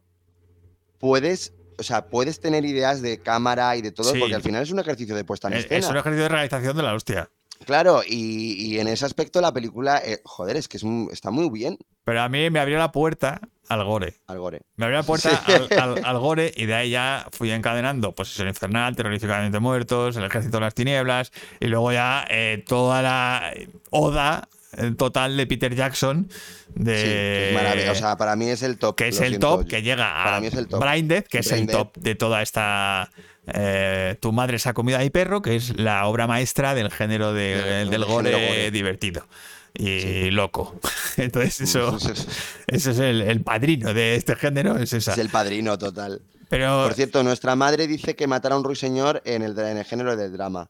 puedes, o sea, puedes tener ideas de cámara y de todo, Sí. porque al final es un ejercicio de puesta en es, escena. es un ejercicio de realización de la hostia. Claro, y, y en ese aspecto la película, eh, joder, es que es un- está muy bien, Pero a mí me abrió la puerta al gore. al gore. Me abrió la puerta Sí. al, al- al gore y de ahí ya fui encadenando, pues el infernal, terroríficamente muertos, el ejército de las tinieblas y luego ya eh, toda la oda eh, total de Peter Jackson de Sí, que es maravilloso. O sea, para mí es el top. que es el siento, top que llega a para mí es el top. Blinded, que es el top de toda esta eh, Tu madre se ha comido a mi perro, que es la obra maestra del género de- Del- del del gore, género gore. divertido y loco. Entonces eso, ese es el, el padrino de este género, es esa. Es el padrino total. Pero Por cierto, nuestra madre dice que matar a un ruiseñor en el, en el género del drama.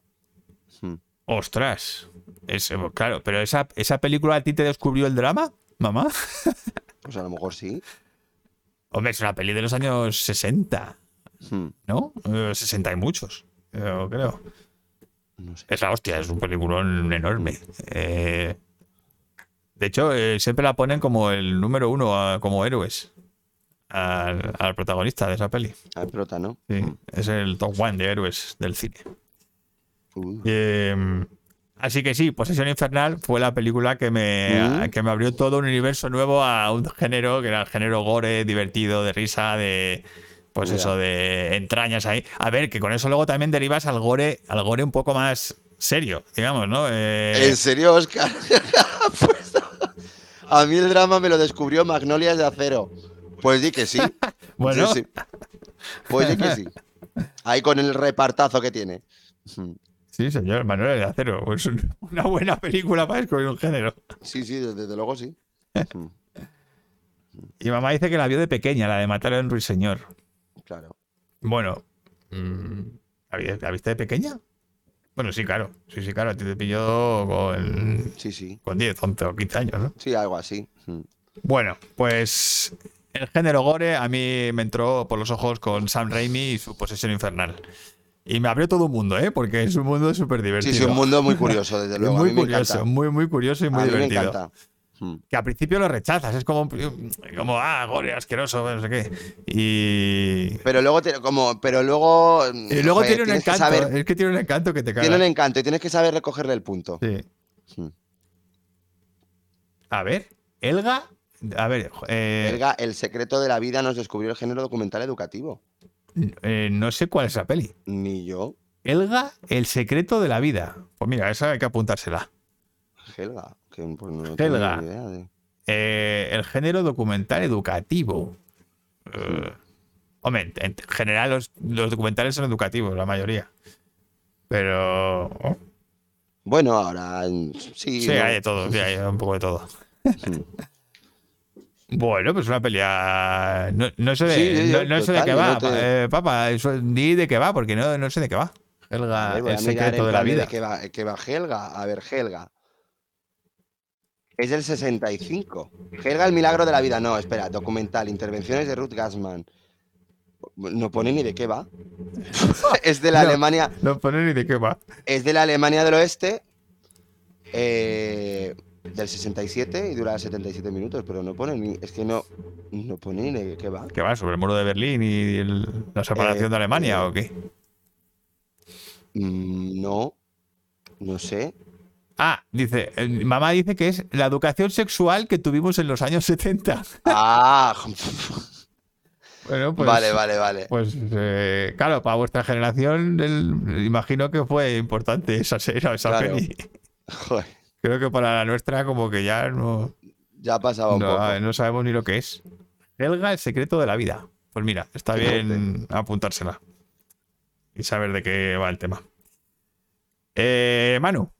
Hmm. Ostras. Es- claro, pero esa, esa película a ti te descubrió el drama, mamá. Pues a lo mejor sí. Hombre, es una peli de los años 60, Hmm. ¿no? Eh, 60 y muchos, yo creo. No sé. Es la hostia, es un peliculón enorme. Eh, de hecho, eh, siempre la ponen como el número uno, como héroes, al, al protagonista de esa peli. Al prota, ¿no? Sí, es el top one de héroes del cine. Uh. Eh, así que sí, Posesión Infernal fue la película que me, Mm. que me abrió todo un universo nuevo a un género que era el género gore, divertido, de risa, de. Pues Mira. eso, de entrañas ahí. A ver, que con eso luego también derivas al gore, al gore un poco más serio, digamos, ¿no? Eh, ¿En serio, Oscar? Pues, a mí el drama me lo descubrió Magnolias de Acero. Pues di que sí. Bueno. Sí, sí. Pues di que sí. Ahí con el repartazo que tiene. Sí, señor, Manuel de Acero. Es un- una buena película para descubrir un género. Sí, sí, desde, luego sí. Y mamá dice que la vio de pequeña, la de Matar a un ruiseñor. Claro. Bueno, mm, ¿la vi- la viste de pequeña? Bueno, sí, claro. Sí, sí, claro. A ti te pilló con, Sí, sí. con 10, 11 o 15 años, ¿no? Sí, algo así. Hmm. Bueno, pues el género gore a mí me entró por los ojos con Sam Raimi y su posesión infernal. Y me abrió todo un mundo, ¿eh? Porque es un mundo súper divertido. Sí, sí, un mundo muy curioso, desde luego. muy curioso, muy, muy curioso y muy a mí me divertido. encanta. Hmm. Que al principio lo rechazas, es como, como ah, gore, asqueroso, no sé qué. Y, Pero luego, como, pero luego. y luego joder, tiene un que encanto, saber- es que tiene un encanto que te caga. tiene un encanto y tienes que saber recogerle el punto. Sí. Hmm. A ver, Elga, a ver, eh, Elga, el secreto de la vida nos descubrió el género documental educativo. eh, no sé cuál es la peli. Ni yo, Elga, el secreto de la vida. Pues mira, esa hay que apuntársela. Helga. Que, pues, no tengo Helga. idea de- Eh, el género documental educativo. Eh, hombre, en en general los, los documentales son educativos, la mayoría. Pero... oh, Bueno, ahora sí. sí, no. hay de todo, sí, hay un poco de todo. Bueno, pues una pelea. No, no sé de, Sí, sí, no, yo, no sé de total, qué va. no te- eh, papá, eso, di de qué va, porque no, no sé de qué va. Helga, A ver, voy el secreto de la vida. qué va, qué va Helga. A ver, Helga. Es del 65. Helga, el milagro de la vida. No, espera, documental, intervenciones de Ruth Gassman. No pone ni de qué va. es de la No. Alemania, No pone ni de qué va. es de la Alemania del Oeste. eh, del 67 y dura 77 minutos, pero no pone ni. Es que no. No pone ni de qué va. ¿Qué va? ¿Sobre el muro de Berlín y el- la separación Eh, de Alemania eh, o qué? Mm, No. No sé. Ah, dice, eh, mamá dice que es la educación sexual que tuvimos en los años 70. Ah, Bueno, pues, vale, vale, vale. Pues eh, claro, para vuestra generación, el- imagino que fue importante esa, serie, esa Claro. peli. Joder, Creo que para la nuestra, como que ya no, ya pasaba un no, poco. no sabemos ni lo que es. Helga, el secreto de la vida. Pues mira, está bien apuntársela y saber de qué va el tema. Eh, Manu,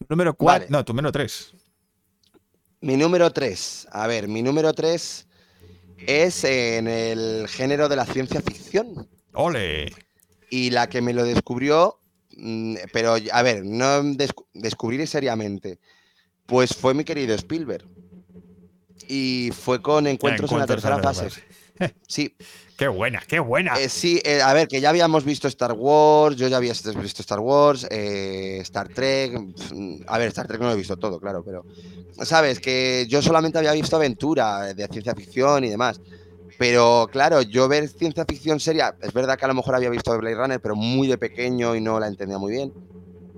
tu número 4, Vale. no, tu número 3. Mi número 3. A ver, mi número 3 es en el género de la ciencia ficción. ¡Ole! Y la que me lo descubrió, mm, pero a ver, no descu- descubrir seriamente, pues fue mi querido Spielberg. Y fue con Encuentros, en la tercera la fase. Sí, ¡Qué buena, qué buena! eh, sí, eh, a ver, que ya habíamos visto Star Wars, yo ya había visto Star Wars, eh, Star Trek, a ver, Star Trek no lo he visto todo, claro, pero, ¿sabes? Que yo solamente había visto aventura, de ciencia ficción y demás. Pero claro, yo ver ciencia ficción seria, es verdad que a lo mejor había visto Blade Runner, pero muy de pequeño y no la entendía muy bien.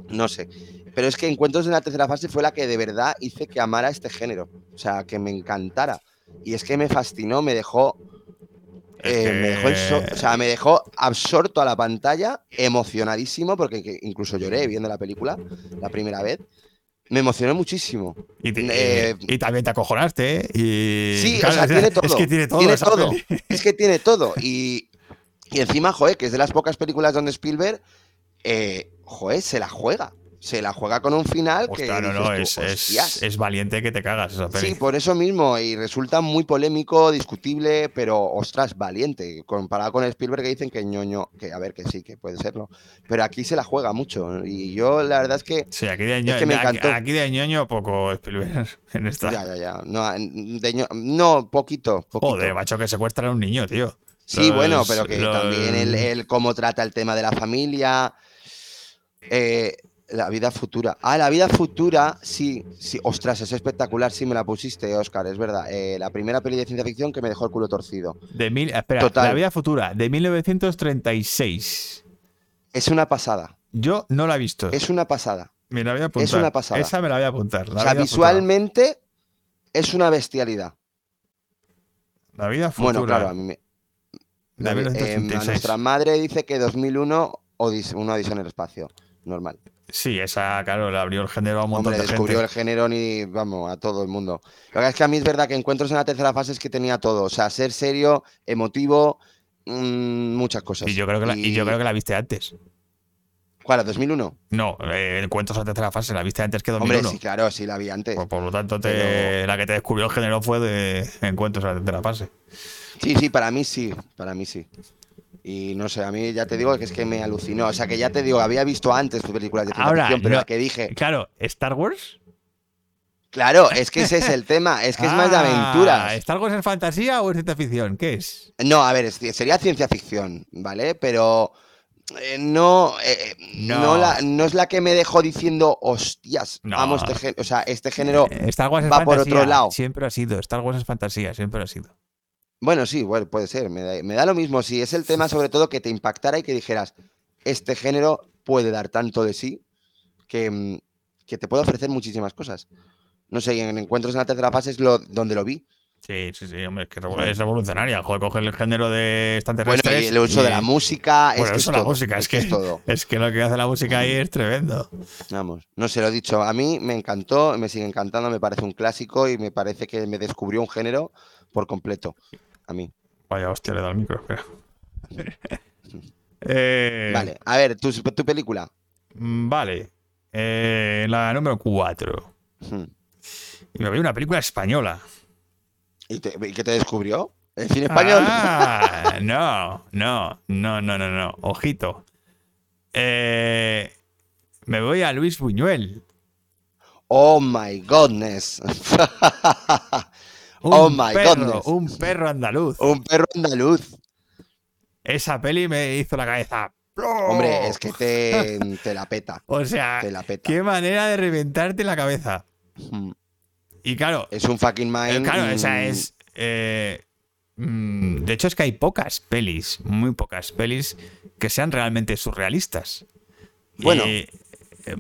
No sé. Pero es que Encuentros en la tercera fase fue la que de verdad hice que amara este género. O sea, que me encantara. Y es que me fascinó, me dejó. Eh, me dejó o sea, me dejó absorto a la pantalla, emocionadísimo, porque que incluso lloré viendo la película la primera vez. Me emocionó muchísimo. Y, te- eh, y también te acojonaste, ¿eh? Y, Sí, claro, o sea, tiene todo. Es que tiene todo. Tiene. Es que tiene todo. Y, y encima, joder, que es de las pocas películas donde Spielberg, eh, joder, se la juega. Se la juega con un final que. No, no, es, valiente que te cagas esa peli. Sí, por eso mismo, y resulta muy polémico, discutible, pero ostras, valiente, comparado con Spielberg que dicen que ñoño, que a ver, que sí, que puede serlo, pero aquí se la juega mucho, y yo la verdad es que, Sí, aquí de, ño- Es que me encantó. aquí de ñoño poco Spielberg en esta. ya, ya, ya, no, de ño- no, poquito, poquito. Joder, macho, que secuestran a un niño, tío. Sí, Los- bueno, pero que los- también el, el cómo trata el tema de la familia, eh, la vida futura. Ah, la vida futura, sí, sí, ostras, es espectacular, sí me la pusiste, Oscar, es verdad. Eh, la primera peli de ciencia ficción que me dejó el culo torcido. De mil, espera, Total. La vida futura, de 1936. Es una pasada, Yo no la he visto. es una pasada. me la voy a apuntar. es una pasada. Esa me la voy a apuntar. La o sea, visualmente es una bestialidad. La vida futura. Bueno, claro, a mí me- de eh, 1936. a nuestra madre dice que 2001, Odis- una odisea en el espacio, normal. Sí, esa, claro, le abrió el género a un montón Hombre, de descubrió gente. el género ni, vamos, a todo el mundo. Lo que es que a mí es verdad que encuentros en la tercera fase es que tenía todo. O sea, ser serio, emotivo, mm, muchas cosas. Y yo, creo que la, y yo creo que la viste antes. ¿Cuál? ¿a 2001? No, eh, encuentros a tercera fase, la viste antes que 2001. Hombre, sí, claro, sí la vi antes. Por, por lo tanto, te- Pero- la que te descubrió el género fue de encuentros a la tercera fase. Sí, sí, para mí sí, para mí sí. Y no sé, a mí ya te digo que es que me alucinó. O sea, que ya te digo, había visto antes películas de ciencia Ahora, ficción, pero no- la que dije, Claro, Star Wars. claro, es que ese es el tema, es que es más de Ah, aventuras. ¿Star Wars es fantasía o es ciencia ficción? ¿Qué es? No, a ver, sería ciencia ficción, ¿vale? Pero eh, no, eh, No. no. la- no es la que me dejó diciendo, hostias, No. amo este género. O sea, este género. Eh, Star Wars es va por fantasía. otro lado. Siempre ha sido. Star Wars es fantasía, siempre ha sido. Bueno, sí, bueno, puede ser. Me da, me da lo mismo. Si es el tema, sobre todo, que te impactara y que dijeras, este género puede dar tanto de sí que, mm, que te puede ofrecer muchísimas cosas. No sé, y en Encuentros en la tercera fase es lo, donde lo vi. Sí, sí, sí, hombre, es que es revolucionaria. Joder, coger el género de Bueno, extraterrestres. y el uso de la música. Bueno, es que es la todo, música, es, que, es todo. es que lo que hace la música ahí es tremendo. Vamos, no se lo he dicho. A mí me encantó, me sigue encantando, me parece un clásico y me parece que me descubrió un género por completo. A mí. Vaya hostia, le da el micro, espera. Eh, Vale, a ver, tu, tu película. mm, Vale. Eh, la número 4. Hmm. Y me vi una película española. ¿Y, te- y qué te descubrió? ¿El cine español? Ah, no, no, no, no, no, no. Ojito. Eh, me voy a Luis Buñuel. Oh my godness. Un Oh my perro, goodness. Un perro andaluz. un perro andaluz. Esa peli me hizo la cabeza. Hombre, es que te, te la peta. O sea, Te la peta. qué manera de reventarte la cabeza. Hmm. Y claro, Es un fucking eh, mind. claro, esa es. eh, mm, de hecho, es que hay pocas pelis, muy pocas pelis que sean realmente surrealistas. Bueno. Y, Eh,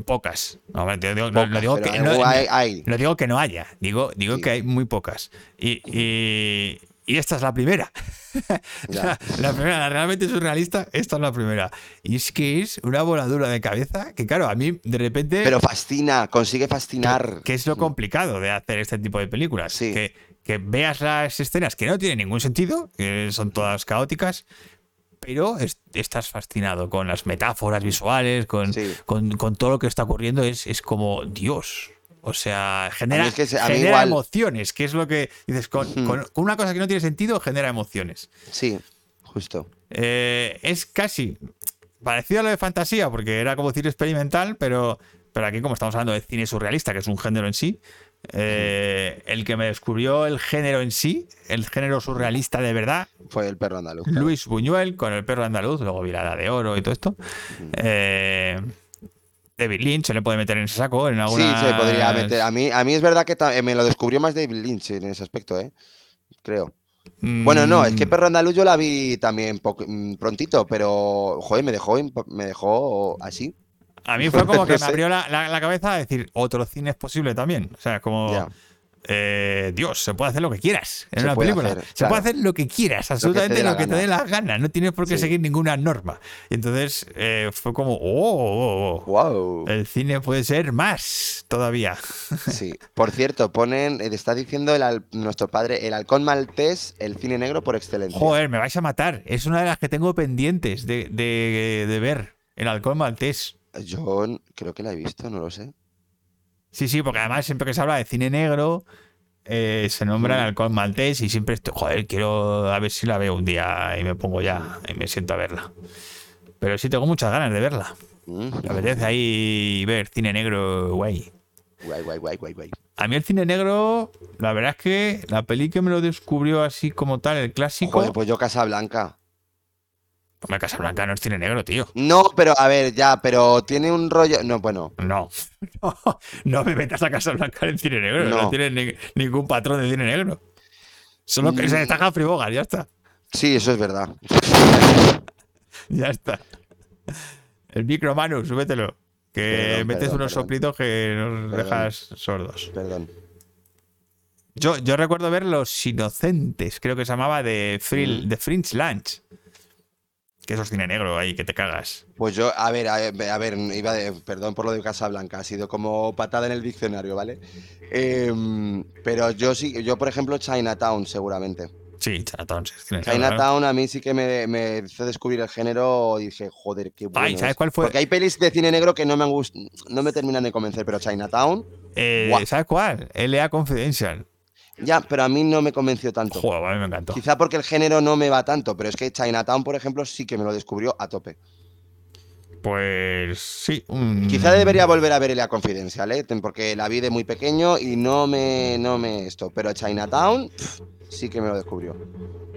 pocas. No, digo- no, Pocas, no digo pero que, hay- no, hay- hay. no digo que no haya, digo, digo Sí. que hay muy pocas. Y, y, y esta es la primera. La primera, la realmente surrealista, esta es la primera. Y es que es una voladura de cabeza que, claro, a mí de repente. Pero fascina, consigue fascinar. que es lo complicado de hacer este tipo de películas. Sí. Que, que veas las escenas que no tienen ningún sentido, que son todas caóticas, pero es- estás fascinado con las metáforas visuales, con, Sí. con, con todo lo que está ocurriendo. Es, es como Dios. O sea, genera, es que se- a mí genera igual- emociones, que es lo que dices, con, Ujú. con- con una cosa que no tiene sentido, genera emociones. Sí, justo. Eh, es casi parecido a lo de fantasía, porque era como cine experimental, pero, pero aquí como estamos hablando de cine surrealista, que es un género en sí, eh, el que me descubrió el género en sí, el género surrealista de verdad, Fue el perro andaluz. Luis Buñuel con el perro andaluz, luego Virada de Oro y todo esto. Eh, David Lynch se le puede meter en ese saco en Sí, alguna se podría meter. A mí, a mí es verdad que eh, me lo descubrió más David Lynch en ese aspecto, ¿eh? Creo. Bueno, no, es que Perro Andaluz yo la vi también mm, prontito, pero, joder, me dejó, me dejó así. A mí fue como que me abrió la, la- la cabeza a decir, otro cine es posible también. O sea, como, eh, Dios, se puede hacer lo que quieras en Se una película. hacer, se claro. puede hacer lo que quieras, absolutamente lo la que te dé la gana. No tienes por qué Sí. seguir ninguna norma. Y entonces eh, fue como, oh, oh, oh, Wow. el cine puede ser más todavía. Sí. Por cierto, ponen, eh, está diciendo el al- nuestro padre, el halcón maltés, el cine negro por excelencia. Joder, me vais a matar. Es una de las que tengo pendientes de, de- de ver. El halcón maltés. Yo creo que la he visto, no lo sé. Sí, sí, porque además siempre que se habla de cine negro eh, se nombra el halcón maltés y siempre estoy, joder, quiero a ver si la veo un día y me pongo ya y me siento a verla. Pero sí tengo muchas ganas de verla. Me apetece ahí ver cine negro, guay. Guay, guay, guay, guay, guay. A mí el cine negro, la verdad es que la peli que me lo descubrió así como tal, el clásico. Joder, pues yo Casablanca. Hombre, Casablanca no es cine negro, tío. No, pero a ver, ya, pero tiene un rollo. No, bueno, No. no, no me metas a Casablanca en cine negro. No, No. tiene ni- ningún patrón de cine negro. Solo que Mm. se destaca Humphrey Bogart, ya está. sí, eso es verdad. Ya está. El micro, Manu, súbetelo. Que Perdón, metes perdón, unos perdón. soplitos que nos dejas sordos. Perdón. Yo, yo recuerdo ver Los Inocentes, creo que se llamaba de, Frill, Mm. de Fringe Lunch. Que eso es cine negro ahí, que te cagas. Pues yo, a ver, a ver, a ver, iba de, perdón por lo de Casablanca, ha sido como patada en el diccionario, ¿vale? Em, pero yo sí, yo por ejemplo Chinatown seguramente. Sí, Chinatown. sí. Chinatown a mí sí que me, me hizo descubrir el género y dije, joder, qué bueno. Ay, ¿sabes es. cuál fue? Porque hay pelis de cine negro que no me han gust- no me terminan de convencer, pero Chinatown, Eh. ¿Sabes cuál? LA Confidential. Ya, pero a mí no me convenció tanto. Joder, a mí me encantó. Quizá porque el género no me va tanto, pero es que Chinatown, por ejemplo, sí que me lo descubrió a tope. Pues sí. Quizá debería volver a ver Elea Confidencial, ¿eh? Porque la vi de muy pequeño y no me, no me esto. Pero Chinatown sí que me lo descubrió.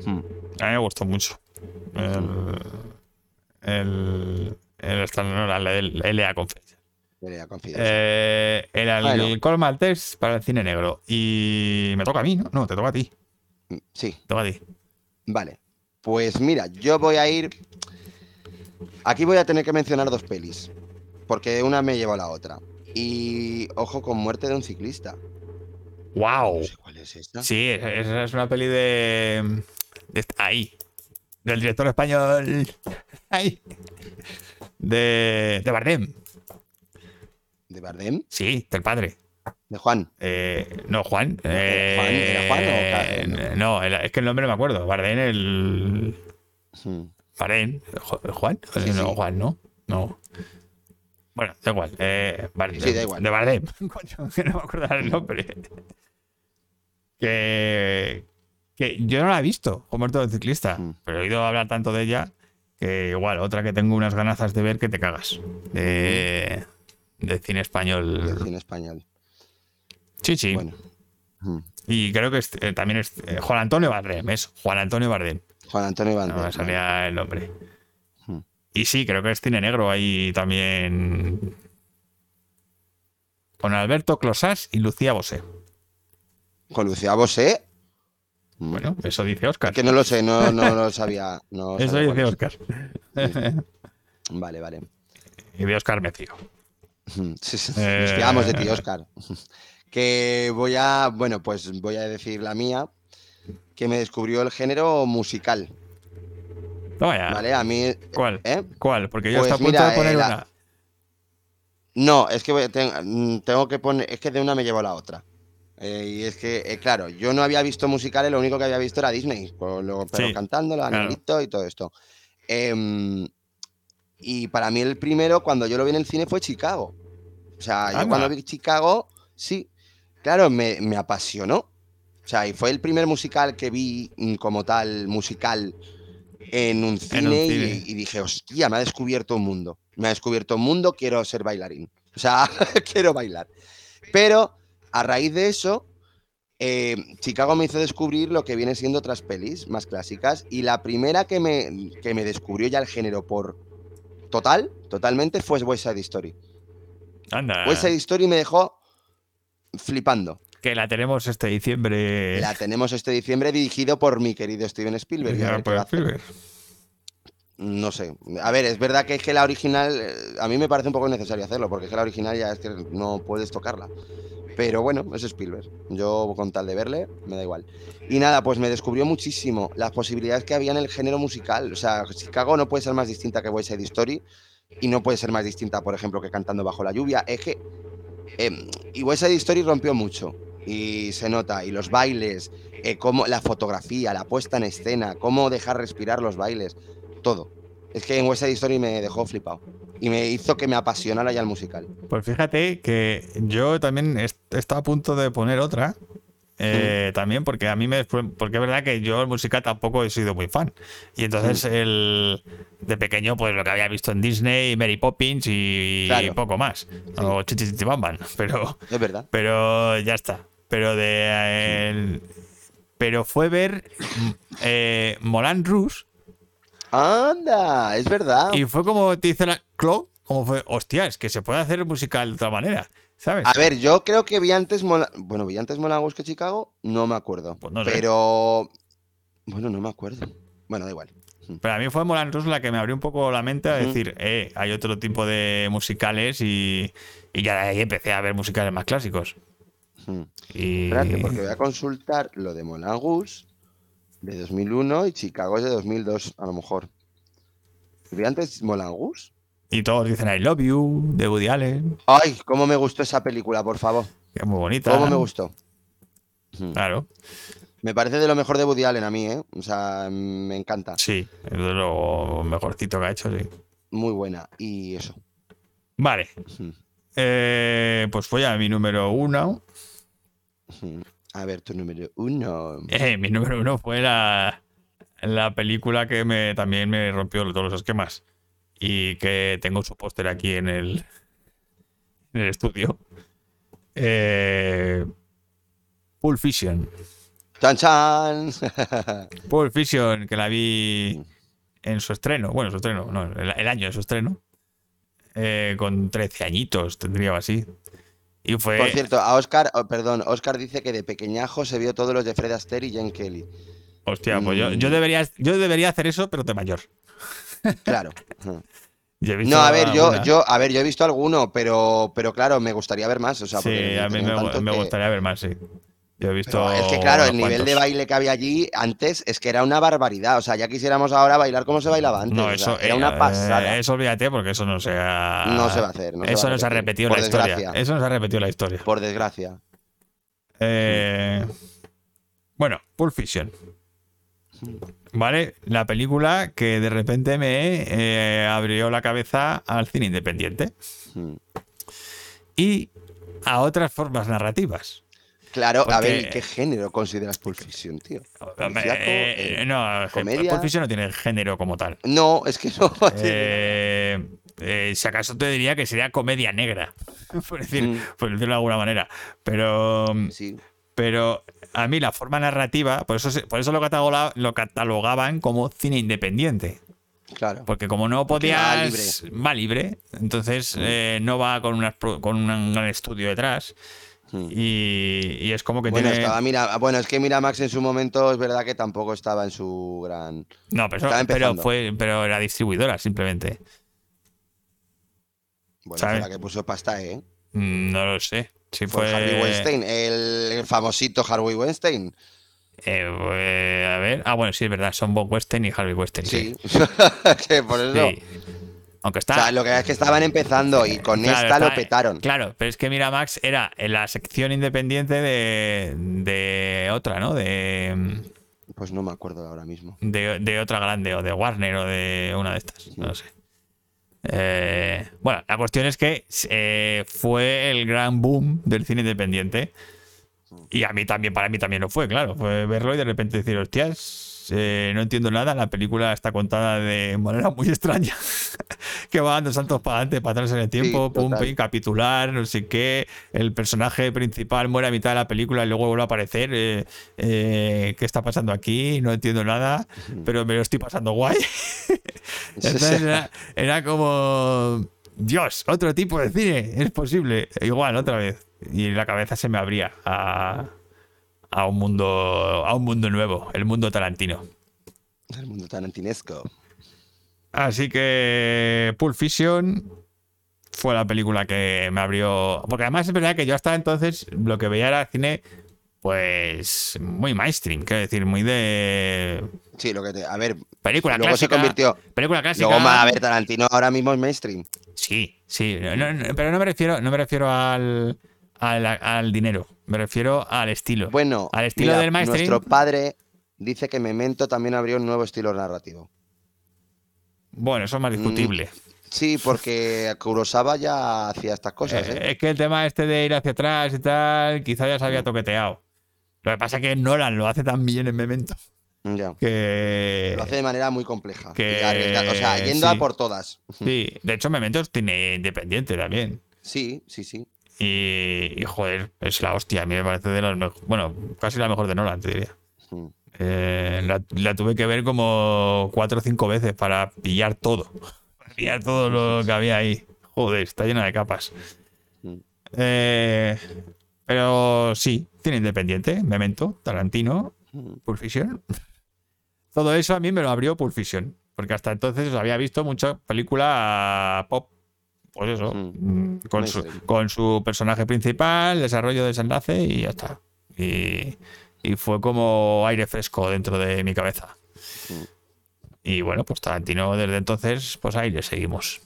Hmm. A mí me gustó mucho. El. El. El, la- el LA. Elea Confidencial. Eh, el alcohol maltés para el cine negro. Y me toca a mí, ¿no? No, te toca a ti. Sí, Te toca a ti. vale. Pues mira, yo voy a ir. Aquí voy a tener que mencionar dos pelis. Porque una me lleva a la otra. Y ojo con muerte de un ciclista. ¡Wow! No sé cuál es esta. Sí, esa es una peli de. de- ahí. Del director español. Ahí. De. De Bardem. ¿De Bardem? Sí, del padre. ¿De Juan? Eh, no, Juan. Juan, ¿era Juan o eh, Ca- no, es que el nombre no me acuerdo. Bardem, el. Hmm. Bardem. Jo- ¿Juan? Sí, no, sí. Juan, no. No. Bueno, da igual. Eh, Bardem, Sí, da igual. De Bardem. Que no me acuerdo el nombre. Que. Que yo no la he visto, como todo el ciclista. Mm. Pero he oído hablar tanto de ella que igual, otra que tengo unas ganazas de ver que te cagas. De. De cine De español. cine español. Sí, sí. Bueno. Hmm. Y creo que es- eh, también es eh, Juan Antonio Bardem, eso, Juan Antonio Bardem. Juan Antonio Bardem. No me salía el nombre. Hmm. Y sí, creo que es cine negro ahí también. Con Alberto Closás y Lucía Bosé. Con Lucía Bosé. Hmm. Bueno, eso dice Oscar. Que no lo sé, no, no lo sabía. No Eso dice Oscar. es. Vale, vale. Y de Oscar me fío. Sí, sí, Eh. Nos fiamos de ti, Oscar. Que voy a, bueno, pues voy a decir la mía, que me descubrió el género musical, Toma ya. ¿vale? A mí, ¿Cuál? ¿eh? ¿Cuál? Porque yo Pues estoy a punto mira, de poner eh, la- una. No, es que voy- mm, tengo que poner, es que de una me llevo a la otra. Eh, y es que, eh, claro, yo no había visto musicales, lo único que había visto era Disney, con lo- pero Sí, cantando, los claro. y todo esto. Em, y para mí el primero, cuando yo lo vi en el cine, fue Chicago. O sea, yo cuando vi Chicago, sí, claro, me, me apasionó. O sea, y fue el primer musical que vi mm, como tal, musical, en un cine, y- cine. Y, dije, hostia, me ha descubierto un mundo. Me ha descubierto un mundo, quiero ser bailarín. O sea, quiero bailar. Pero a raíz de eso, eh, Chicago me hizo descubrir lo que viene siendo otras pelis más clásicas. Y la primera que me, que me descubrió ya el género por total, totalmente, fue West Side Story. Anda. West Side Story me dejó flipando. Que la tenemos este diciembre. La tenemos este diciembre dirigido por mi querido Steven Spielberg. Ya, hacer. Spielberg. No sé. A ver, es verdad que es que la original, eh, a mí me parece un poco innecesario hacerlo, porque es que la original ya es que no puedes tocarla. Pero bueno, es Spielberg. Yo con tal de verle, me da igual. Y nada, pues me descubrió muchísimo las posibilidades que había en el género musical. O sea, Chicago no puede ser más distinta que West Side Story y no puede ser más distinta, por ejemplo, que Cantando Bajo la Lluvia. Es que... eh, y West Side Story rompió mucho. Y se nota. Y los bailes, eh, cómo, la fotografía, la puesta en escena, cómo dejar respirar los bailes todo. Es que en West Side Story me dejó flipado. Y me hizo que me apasionara ya el musical. Pues fíjate que yo también est- estaba a punto de poner otra. eh, También porque a mí me. Porque es verdad que yo el musical tampoco he sido muy fan. Y entonces el. De pequeño, pues lo que había visto en Disney, Mary Poppins y, Claro. poco más. O Chichi Chichi Bam Bam, Pero. Es verdad. Pero ya está. Pero de. el- pero fue ver mm, eh, Moulin Rouge ¡Anda! Es verdad. y fue como te dice la Clo, como fue, hostia, es que se puede hacer musical de otra manera, ¿sabes? A ver, yo creo que vi antes Mola... Bueno, vi antes Rouge que Chicago. No me acuerdo. Pues no sé. Pero... Bueno, no me acuerdo. Bueno, da igual. Pero a mí fue Rouge la que me abrió un poco la mente a decir, eh, hay otro tipo de musicales y, y ya de ahí empecé a ver musicales más clásicos. Hmm. Y Espérate, porque voy a consultar lo de Rouge de 2001 y Chicago es de 2002, a lo mejor. ¿Vi antes Rouge? Y todos dicen I Love You, de Woody Allen, ¡Ay! ¿Cómo me gustó esa película, por favor? es muy bonita. ¿Cómo me gustó? Hmm. Claro, Me parece de lo mejor de Woody Allen a mí, ¿eh? O sea, me encanta. sí, es de lo mejorcito que ha hecho, sí. Muy buena. Y eso. Vale, eh, pues fue a mi número uno. Hmm. A ver, tu número uno. Eh, mi número uno fue la, la película que me, también me rompió todos los esquemas. Y que tengo su póster aquí en el, en el estudio. Eh, Pulp Fiction. ¡Chan, chan! Pulp Fiction, que la vi en su estreno. Bueno, su estreno, no, el, el año de su estreno. Eh, con 13 añitos, tendría o así. Y fue. Por cierto, a Oscar, oh, perdón, Oscar dice que de pequeñajo se vio todos los de Fred Astaire y Jen Kelly. Hostia, pues yo, Mm. yo, debería, yo debería hacer eso, pero de mayor. Claro. No, a ver, yo, alguna. yo, a ver, yo he visto alguno, pero, pero claro, me gustaría ver más. O sea, sí, a mí me, me que- gustaría ver más, sí. Yo he visto. Pero es que claro, el nivel de baile que había allí antes es que era una barbaridad. O sea, ya quisiéramos ahora bailar como se bailaba antes. No, o sea, eso era eh, una pasada. eh, eso olvídate porque eso no se ha. No se va a hacer, no se eso a no se ha repetido por la historia. desgracia. Eso no se ha repetido la historia. Por desgracia. Eh, bueno, Pulp Fiction. ¿Vale? La película que de repente me eh, abrió la cabeza al cine independiente Hmm. y a otras formas narrativas. Claro, a ver, ¿y ¿qué género consideras Pulp Fiction, tío? ¿Policíaco? eh, Eh, no, comedia? Pulp Fiction no tiene género como tal. No, es que no. Eh, eh, si acaso te diría que sería comedia negra, por, decir, Mm. por decirlo de alguna manera. Pero, Sí. pero a mí la forma narrativa, por eso, por eso lo, cataloga- lo catalogaban como cine independiente. Claro. Porque como no Porque va podías. Va libre. entonces eh, no va con, unas con un gran estudio detrás. Y, y es como que Bueno, tiene. estaba, mira, bueno, es que Miramax en su momento es verdad que tampoco estaba en su gran. No, pero, pero fue, pero era distribuidora simplemente. Bueno, ¿Sabe? fue la que puso pasta, ¿eh? Mm, No lo sé. Si Fue fue. Harvey Weinstein, el, el famosito Harvey Weinstein. Eh, eh, a ver. Ah, bueno, sí, es verdad. Son Bob Weinstein y Harvey Weinstein. Sí. Sí. que por eso. Sí. Aunque O está. sea, lo que es que estaban empezando y con Claro, esta lo petaron. Claro, pero es que Miramax era en la sección independiente de, de otra, ¿no? De, Pues no me acuerdo ahora mismo. de, de otra grande, o de Warner, o de una de estas. No lo sé. Eh, bueno, la cuestión es que eh, fue el gran boom del cine independiente. Y a mí también, para mí también lo fue, claro. Fue verlo y de repente decir, hostias, eh, no entiendo nada. La película está contada de manera muy extraña. que va dando saltos para adelante, para atrás en el tiempo, pum, total. pim, capitular, no sé qué. El personaje principal muere a mitad de la película y luego vuelve a aparecer. eh, eh, ¿Qué está pasando aquí? No entiendo nada, pero me lo estoy pasando guay. Entonces era, era como. Dios, otro tipo de cine, es posible. Igual, otra vez. Y la cabeza se me abría a, a un mundo. a un mundo nuevo, el mundo tarantino. El mundo tarantinesco. Así que Pulp Fiction fue la película que me abrió. Porque además es verdad que yo hasta entonces lo que veía era cine, pues muy mainstream, quiero decir, muy de Sí, lo que te. A ver, película luego se convirtió. Película clásica. Luego, a ver, Tarantino ahora mismo es mainstream. Sí, sí, no, no, no, pero no me refiero, no me refiero al, al, al dinero, me refiero al estilo. Bueno, al estilo mira, del mainstream. nuestro padre dice que Memento también abrió un nuevo estilo narrativo. Bueno, eso es más Mm, discutible. Sí, porque Kurosawa ya hacía estas cosas, Eh, ¿eh? Es que el tema este de ir hacia atrás y tal, quizá ya se había toqueteado. Lo que pasa es que Nolan lo hace tan bien en Memento Ya. que. Lo hace de manera muy compleja. que- O sea, yendo sí. a por todas. Sí, de hecho, Memento tiene independiente también. Sí, sí, sí. Y, y, joder, es la hostia. A mí me parece de las mejores. Bueno, casi la mejor de Nolan, te diría. Eh, la, la tuve que ver como cuatro o cinco veces para pillar todo. Para pillar todo lo que había ahí. Joder, está llena de capas. Eh, pero sí, tiene independiente, Memento, Tarantino. Pulp Fiction. Todo eso a mí me lo abrió Pulp Fiction. Porque hasta entonces había visto mucha película pop. Pues eso, Mm. mm, con, su, con su personaje principal, desarrollo, desenlace y ya está. Y, y fue como aire fresco dentro de mi cabeza. Mm. Y bueno, pues Tarantino desde entonces, pues ahí le seguimos.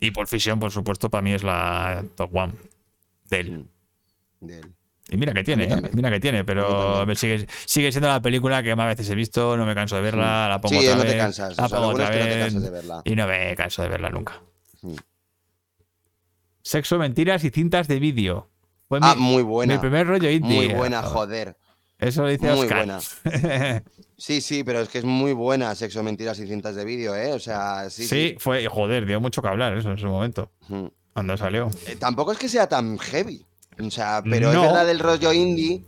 Y Pulp Fiction, por supuesto, para mí es la top one de él. De él. Y mira que tiene, ¿eh? mira que tiene, pero me sigue, sigue siendo la película que más veces he visto, no me canso de verla, la pongo Sí, otra no vez, te cansas. la O sea, pongo bueno otra es que no te vez, cansas de verla. y no me canso de verla nunca. Mm. Sexo, mentiras y cintas de vídeo. Fue Ah, mi, muy buena. mi primer rollo indie. Muy buena, joder. Eso lo dice Muy Oscar. buena. Sí, sí, pero es que es muy buena Sexo, Mentiras y Cintas de Vídeo, ¿eh? O sea, sí, sí, sí. fue, joder, dio mucho que hablar eso en su momento, Mm. cuando salió. Eh, tampoco es que sea tan heavy. O sea, pero No. es verdad, el rollo indie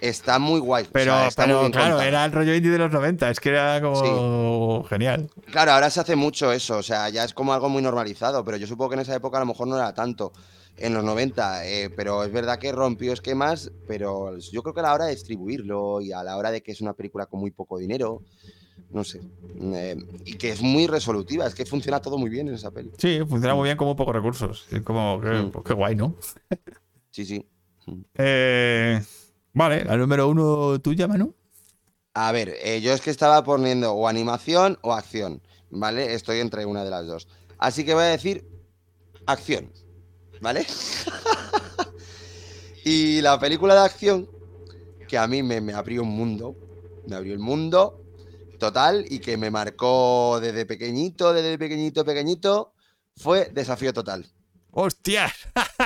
está muy guay. o Pero, sea, está muy pero claro, contado. era el rollo indie de los 90, es que era como genial. Claro, ahora se hace mucho eso, o sea, ya es como algo muy normalizado, pero yo supongo que en esa época a lo mejor no era tanto, en los 90, eh, pero es verdad que rompió esquemas, pero yo creo que a la hora de distribuirlo y a la hora de que es una película con muy poco dinero, no sé, eh, y que es muy resolutiva, es que funciona todo muy bien en esa peli. Sí, funciona muy bien como pocos recursos. Es como, que, Mm. pues qué guay, ¿no? Sí, sí. Eh, vale, la número uno tuya, Manu. A ver, eh, yo es que estaba poniendo o animación o acción, ¿vale? Estoy entre una de las dos. Así que voy a decir acción, ¿vale? y la película de acción, que a mí me, me abrió un mundo, me abrió el mundo total y que me marcó desde pequeñito, desde pequeñito, pequeñito, fue Desafío Total. ¡Hostias!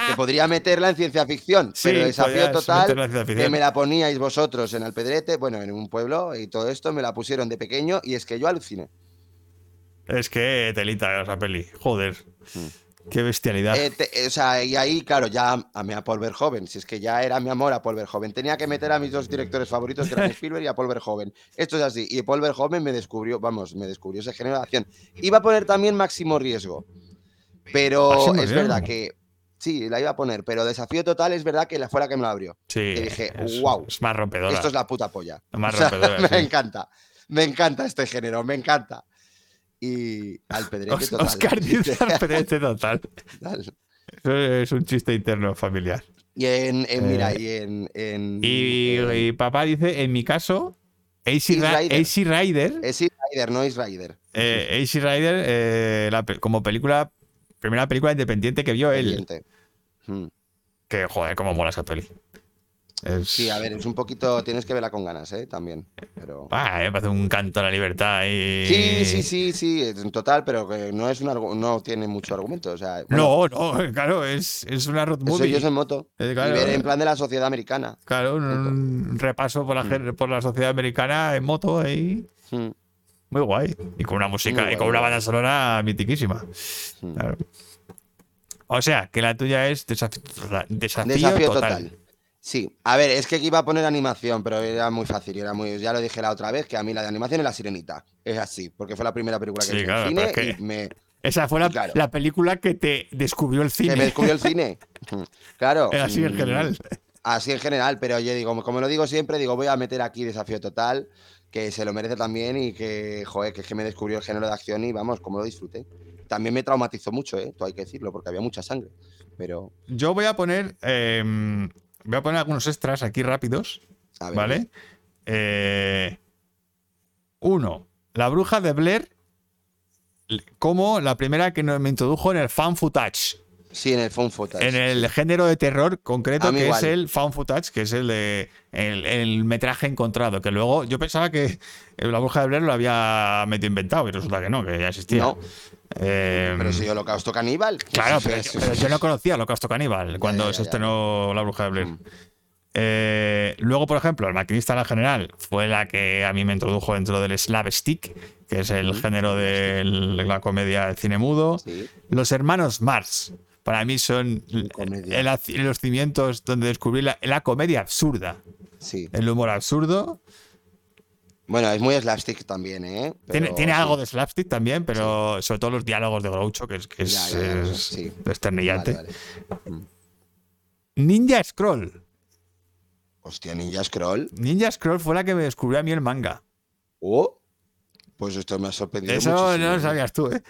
Que podría meterla en ciencia ficción, Sí, pero Desafío podías Total que me la poníais vosotros en Alpedrete, bueno, en un pueblo y todo esto, me la pusieron de pequeño y es que yo aluciné. Es que telita esa peli. Joder. Qué bestialidad. Eh, te- eh, o sea, y ahí, claro, ya amé a Paul Verhoeven, si es que ya era mi amor a Paul Verhoeven. Tenía que meter a mis dos directores favoritos, que eran Spielberg y a Paul Verhoeven. Esto es así. Y Paul Verhoeven me descubrió, vamos, me descubrió ese género de acción. Iba a poner también Máximo Riesgo, pero es verdad que... Sí, la iba a poner, pero Desafío Total es verdad que la fue la que me la abrió. sí. que dije, es, "Guau, Es más rompedora. Esto es la puta polla. Más O sea, rompedora, me sí. encanta. Me encanta este género, me encanta. y al pedrete total. Oscar dice al pedrete total. Es un chiste interno familiar. Y en, en- mira, Eh, y en, en- Y, y papá dice, en mi caso, AC, Rider. AC Rider, no es Rider. eh, AC Rider eh, como película, primera película independiente que vio él. Pendiente. Mm. Que joder, cómo mola esa peli. Es, Sí, a ver, es un poquito. Tienes que verla con ganas, ¿eh? También. Pero. Ah, me parece un canto a la libertad y... Sí, sí, sí, sí, en total, pero que no es un argu- no tiene mucho argumento. O sea, bueno, No, no, claro, es, es una road eso movie. yo en moto. Eh, y claro. ver en plan de la sociedad americana. Claro, un, un repaso por la, Mm. por la sociedad americana en moto ahí. Mm, Muy guay. Y con una música, Muy y con una banda sonora mitiquísima. Claro. O sea, que la tuya es desafío, total- desafío, Desafío total. total. Sí, a ver, es que aquí iba a poner animación, pero era muy fácil. Era muy, ya lo dije la otra vez, que a mí la de animación es la sirenita. Es así, porque fue la primera película que Sí, vi claro, en cine es que- y me, Esa fue la, Claro. la película que te descubrió el cine. que me descubrió el cine. Claro. Eh, Así en mm, general. Así en general, pero yo digo, como lo digo siempre, digo, voy a meter aquí desafío total, que se lo merece también y que, joder, que es que me descubrió el género de acción y vamos, como lo disfruté. También me traumatizó mucho, ¿eh? Todo hay que decirlo, porque había mucha sangre. Pero, Yo voy a poner. eh, voy a poner algunos extras aquí rápidos. a ver. ¿Vale? Eh, uno, la bruja de Blair, como la primera que me introdujo en el fan footage. Sí, en el phone footage. En el género de terror concreto, que igual. es el found footage, que es el de el, el metraje encontrado. Que luego yo pensaba que la bruja de Blair lo había medio inventado, y resulta que no, que ya existía. No, Eh, pero si Holocausto Caníbal. Claro, pero, sí, pero yo no conocía Holocausto Caníbal cuando ya, se ya. estrenó La Bruja de Blair. Mm. Eh, luego, por ejemplo, El Maquinista en la General fue la que a mí me introdujo dentro del slapstick, que es el género de la comedia del cine mudo. Sí. Los Hermanos Mars, para mí son Comedia. el- el- los cimientos donde descubrí la, la comedia absurda, Sí. el humor absurdo. Bueno, es muy slapstick también, ¿eh? tiene Pero tiene sí. algo de slapstick también, pero sobre todo los diálogos de Groucho, que es, que es, Ya, ya, ya, es sí. desternillante. Vale, vale. Ninja Scroll. Hostia, Ninja Scroll. Ninja Scroll fue la que me descubrió a mí el manga. Oh, pues esto me ha sorprendido Eso muchísimo. no lo sabías tú, ¿eh?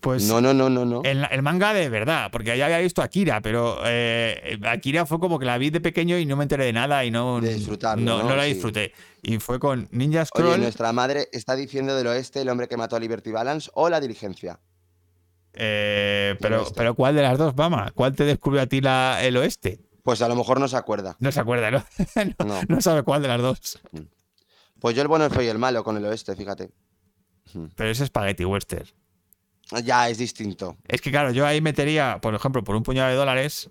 Pues No, no, no, no, no. el, el manga de verdad, porque ya había visto Akira, pero eh, Akira fue como que la vi de pequeño y no me enteré de nada y no, De disfrutarlo, no, ¿no? no la Sí. disfruté. Y fue con Ninja Scroll. Oye, nuestra madre está diciendo del oeste el hombre que mató a Liberty Balance o la diligencia. eh, pero, pero ¿cuál de las dos, Mama? ¿Cuál te descubrió a ti la, el oeste? Pues a lo mejor no se acuerda. No se acuerda, ¿no? no, sabe cuál de las dos. Pues yo el bueno, el feo y el malo con el oeste, fíjate. Pero es Spaghetti Western. Ya es distinto. Es que claro, yo ahí metería, por ejemplo, por un puñado de dólares,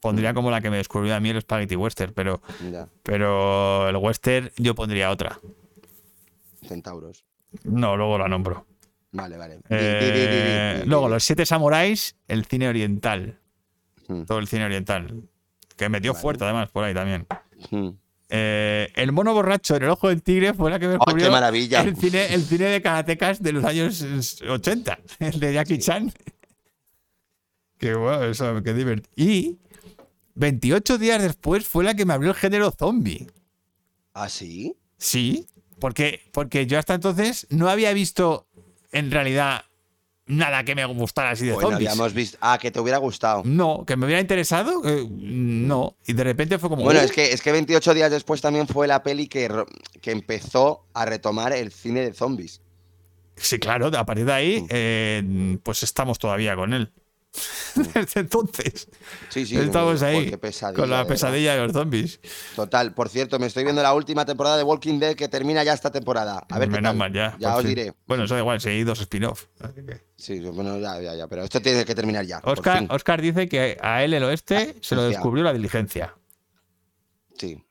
pondría como la que me descubrió a mí el Spaghetti Western, pero, Ya, pero el Western yo pondría otra. centauros. No, luego la nombro. Vale, vale. Di, di, di, di, di, Eh, luego, los siete samuráis, el cine oriental. Mm. Todo el cine oriental. Que metió Vale. fuerte, además, por ahí también. Mm. Eh, el mono borracho en el ojo del tigre fue la que me ¡Ay, descubrió qué maravilla! el cine, el cine de karatecas de los años eh, 80, el de Jackie Chan. Qué bueno, eso, qué divertido. Y 28 días después fue la que me abrió el género zombie. ¿Ah, sí? Sí, porque, porque yo hasta entonces no había visto en realidad nada que me gustara así de Bueno, zombies. habíamos visto. Ah, que te hubiera gustado. No, que me hubiera interesado, eh, no. Y de repente fue como. Bueno, "Uh". es que, es que 28 días después también fue la peli que, que empezó a retomar el cine de zombies. Sí, claro, a partir de ahí, Mm. eh, pues estamos todavía con él. Desde entonces, Sí, sí. estamos ahí con la pesadilla de los zombies. Total, por cierto, me estoy viendo la última temporada de Walking Dead que termina ya esta temporada. A ver qué Menos tal. ya. Ya os diré. Bueno, eso da igual, seguí dos spin-off. Sí, bueno, ya, ya, ya, pero esto tiene que terminar ya. Oscar, dice que a él el oeste se lo descubrió la diligencia. Sí.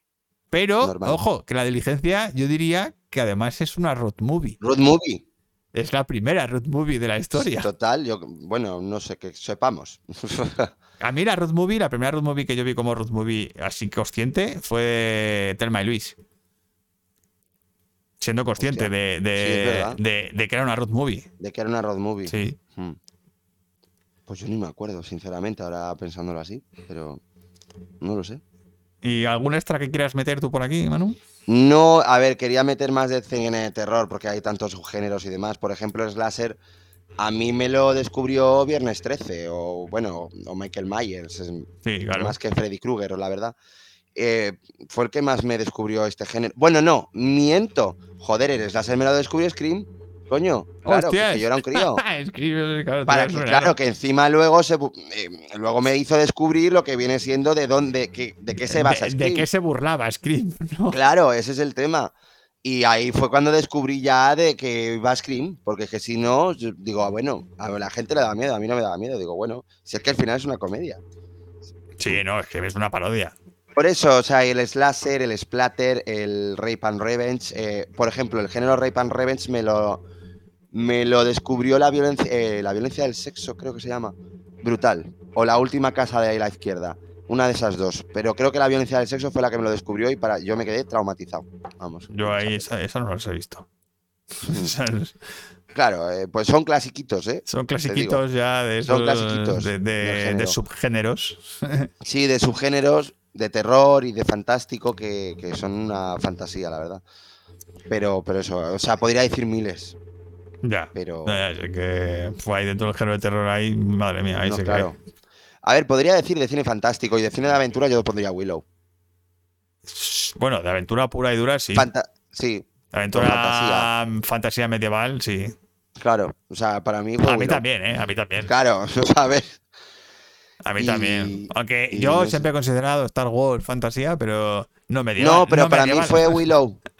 Pero, Normal. ojo, que la diligencia yo diría que además es una road movie. Road Movie. Es la primera road movie de la historia. Total, yo, bueno, no sé, que sepamos. A mí la road movie, la primera road movie que yo vi como road movie así consciente fue Telma y Luis. Siendo consciente de- de que era una road movie. de que era una Road Movie. Sí. Hmm. Pues yo ni me acuerdo, sinceramente, ahora pensándolo así, pero no lo sé. ¿Y algún extra que quieras meter tú por aquí, Manu? No, a ver, quería meter más de cine de terror porque hay tantos subgéneros y demás. Por ejemplo, Slasher, a mí me lo descubrió Viernes 13 o, bueno, o Michael Myers, es Sí, claro. más que Freddy Krueger, la verdad. Eh, fue el que más me descubrió este género. Bueno, no, miento. Joder, el Slasher me lo descubrió Scream. Coño, claro, que- Hostias. que yo era un crío. Escribe, claro, Para que, claro, que encima luego se eh, luego me hizo descubrir lo que viene siendo de dónde, que- de qué se basa de, qué se burlaba Scream, ¿no? Claro, ese es el tema. Y ahí fue cuando descubrí ya de que iba a Scream, porque es que si no, yo digo, ah, bueno, a la gente le da miedo, a mí no me da miedo. Digo, bueno, si es que al final es una comedia. Sí, no, es que es una parodia. Por eso, o sea, el slasher, el splatter, el rape and revenge, eh, por ejemplo, el género rape and revenge me lo, me lo descubrió la violencia, eh, la violencia del sexo, creo que se llama, brutal, o la última casa de la izquierda, una de esas dos. Pero creo que la violencia del sexo fue la que me lo descubrió y para, yo me quedé traumatizado. Vamos. Yo ahí esa, esa no las he visto. Esas- Claro, eh, pues son clasiquitos, ¿eh? Son clasiquitos ya de Son clasiquitos de, de- subgéneros. Sí, de subgéneros, de terror y de fantástico que, que son una fantasía, la verdad. Pero, pero eso, o sea, podría decir miles, ya. pero... Ya que fue ahí dentro del género de terror ahí, madre mía, ahí no, se claro. A ver, podría decir de cine fantástico y de cine de aventura yo pondría Willow. Bueno, de aventura pura y dura, sí. Fanta- sí, De aventura fantasía. fantasía. medieval, sí. claro. O sea, para mí fue A mí también, ¿eh? A mí también. Claro, a ver. A mí Y- también. Aunque y yo siempre he considerado Star Wars fantasía, pero no medieval. No, pero no para mí fue Willow.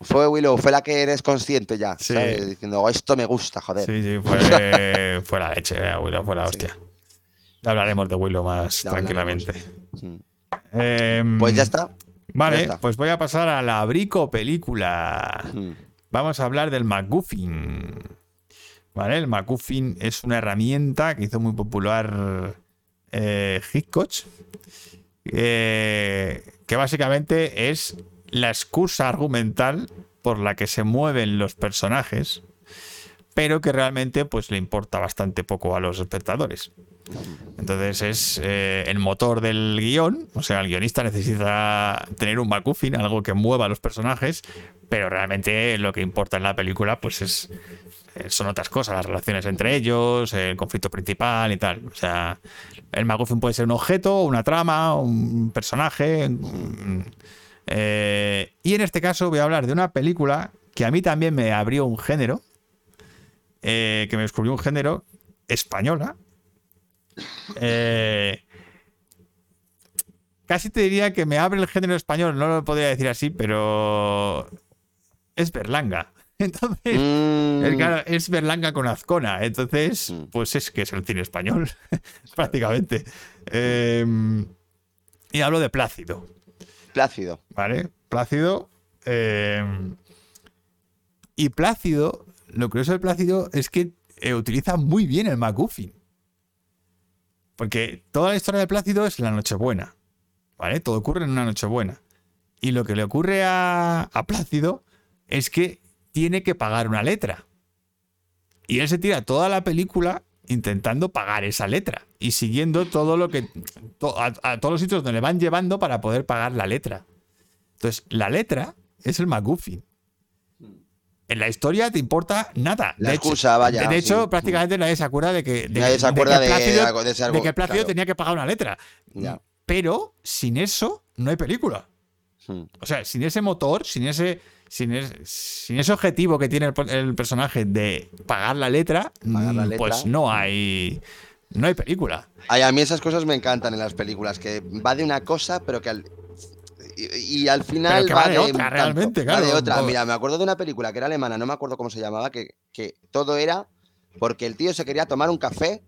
Fue Willow, fue la que eres consciente ya, Sí. ¿sabes? Diciendo, "Oh, esto me gusta, joder. Sí, sí, fue, fue la leche, eh, Willow, fue la hostia. Hablaremos de Willow más Ya tranquilamente. Em, Pues ya está. Vale, ya está. pues voy a pasar a la Brico película. Mm. Vamos a hablar del MacGuffin. ¿Vale? El MacGuffin es una herramienta que hizo muy popular eh, Hitchcock. eh, que básicamente es la excusa argumental por la que se mueven los personajes, pero que realmente pues le importa bastante poco a los espectadores. Entonces es eh, el motor del guion, o sea, el guionista necesita tener un MacGuffin, algo que mueva a los personajes, pero realmente lo que importa en la película pues es eh, son otras cosas, las relaciones entre ellos, el conflicto principal y tal. O sea, el MacGuffin puede ser un objeto, una trama, un personaje. Eh, y en este caso voy a hablar de una película que a mí también me abrió un género, eh, que me descubrió un género española. Eh, casi te diría que me abre el género español, no lo podría decir así, pero es Berlanga. Entonces, Mm, el- claro, es Berlanga con Azcona. Entonces, Mm. pues es que es el cine español, prácticamente. Eh, y hablo de Plácido, Plácido. ¿vale? Plácido. eh, y Plácido, lo curioso de Plácido es que eh, utiliza muy bien el MacGuffin. Porque toda la historia de Plácido es la Nochebuena. ¿Vale? Todo ocurre en una Nochebuena. Y lo que le ocurre a, a Plácido es que tiene que pagar una letra. Y él se tira toda la película intentando pagar esa letra y siguiendo todo lo que to- a, a todos los sitios donde le van llevando para poder pagar la letra. Entonces, la letra es el MacGuffin. En la historia te importa nada. La de hecho, excusa, vaya, De hecho, sí. prácticamente nadie se acuerda de que, de, Nadie que- se acuerda que de algo- ese que Plácido claro. tenía que pagar una letra. Ya. Pero sin eso no hay película. Mm. O sea, sin ese motor, sin ese, sin ese, sin ese objetivo que tiene el, per- el personaje de pagar la letra, Pagar la mm, letra. pues no hay, no hay película. Ay, a mí esas cosas me encantan en las películas, que va de una cosa, pero que al. Y, y al final Pero que va de otra, tanto, realmente, va claro. de otra. Todo. Mira, me acuerdo de una película que era alemana, no me acuerdo cómo se llamaba, que, que todo era porque el tío se quería tomar un café.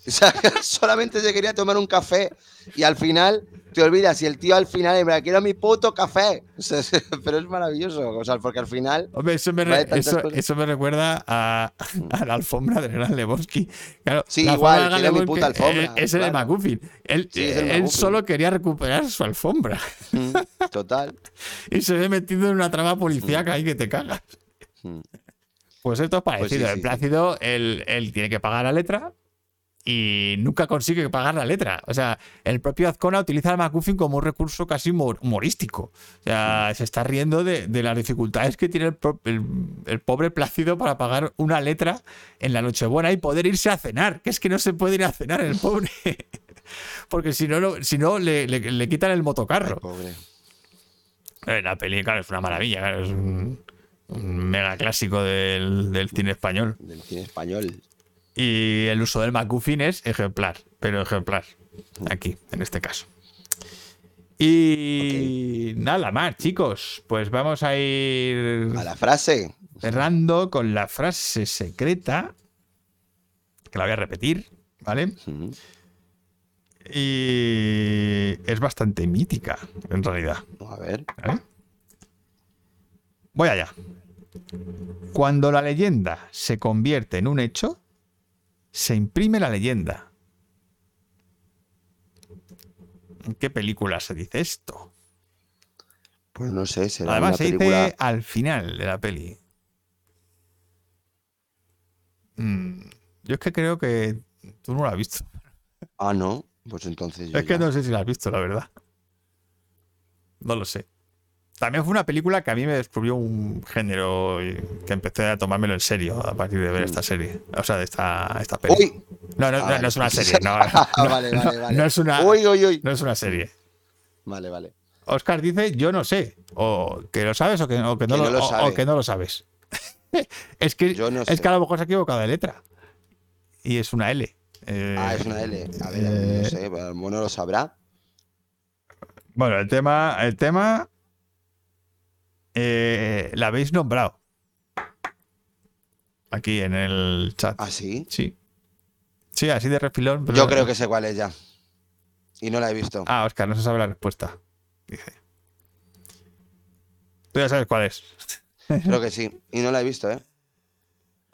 O sea, solamente se quería tomar un café y al final te olvidas y el tío al final me quiero mi puto café. O sea, pero es maravilloso, o sea, porque al final Hombre, eso me, re- eso, eso me recuerda a, a la alfombra del Gran Lebowski. Claro, Sí, la igual, quiero mi puta alfombra, eh, Es el de claro. McGuffin. Él, Sí, el él McGuffin. solo quería recuperar su alfombra mm, total. y se ve metido en una trama policíaca ahí que te cagas. Mm. Pues esto es parecido. sí, el sí. Plácido, él, él tiene que pagar la letra y nunca consigue pagar la letra. O sea, el propio Azcona utiliza el MacGuffin como un recurso casi humor- humorístico. O sea, se está riendo de, de las dificultades que tiene el, pro- el- el pobre Plácido para pagar una letra en la Nochebuena y poder irse a cenar. Que es que no se puede ir a cenar el pobre. Porque si no, no- si no le, le- le quitan el motocarro. Pobre. Eh, La peli, claro, es una maravilla. claro, es un, un mega clásico del, del cine español. Del cine español. Y el uso del MacGuffin es ejemplar, pero ejemplar. Aquí, en este caso. Y nada más, chicos. Pues vamos a ir A la frase. cerrando con la frase secreta. Que la voy a repetir, ¿vale? Y es bastante mítica, en realidad. A ver. ¿Vale? Voy allá. Cuando la leyenda se convierte en un hecho, se imprime la leyenda. ¿En qué película se dice esto? Pues no sé, será Además, una se película. dice al final de la peli. Mm, yo es que creo que tú no la has visto. Ah, no. Pues entonces yo Es que no sé si la has visto, la verdad. No lo sé. También fue una película que a mí me descubrió un género que empecé a tomármelo en serio a partir de ver esta serie. O sea, de esta, esta. Mm. ¡Uy! No, no, Ah, no, no es una serie. No, Ah, no, vale, vale, vale. no es una, Uy, uy, uy. no es una serie. Vale, vale. Oscar dice, yo no sé. O que lo sabes o que, o que no, Que lo, no lo o- que no lo sabes. es que, Yo no es sé. que a lo mejor se ha equivocado de letra. Y es una L. Eh, Ah, es una L. A ver, eh, no sé, el mono lo sabrá. Bueno, el tema, el tema eh, la habéis nombrado aquí en el chat. ¿Ah, sí? Sí. Sí, así de refilón. pero- Yo creo que sé cuál es ya. Y no la he visto. Ah, Oscar, no se sabe la respuesta. Dice. Tú ya sabes cuál es. Creo que sí. Y no la he visto, ¿eh?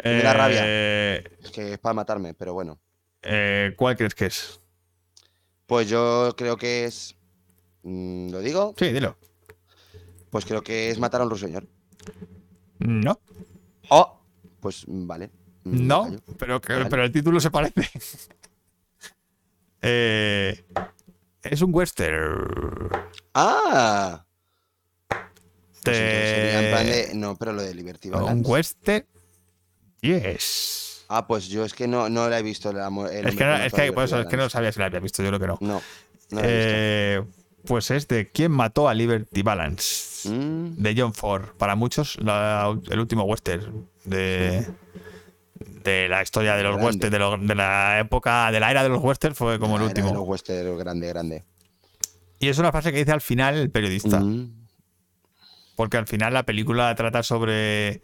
Me da Eh, Es que es para matarme, pero bueno. eh, ¿Cuál crees que es? Pues yo creo que es. mm, ¿Lo digo? Sí, dilo. Pues creo que es matar a un ruiseñor. No, ¡Oh! Pues mm, vale. Mm, no, pero, que- Vale. pero el título se parece. Eh, es un western. ¡Ah! Pues entonces sería en plan de- No, pero lo de Liberty Un Balance. western. Yes. Ah, pues yo es que no, no la he visto. El Es que, no, es que, por eso, es que no sabía si la había visto, yo creo que no. No, no la he visto. Pues es de ¿Quién mató a Liberty Balance? Mm, De John Ford. Para muchos, la- el último western de, de la historia de los westerns, de, lo- de la época, de la era de los westerns, fue como el era de último. los western grande, grande. Y es una frase que dice al final el periodista. Mm, Porque al final la película trata sobre.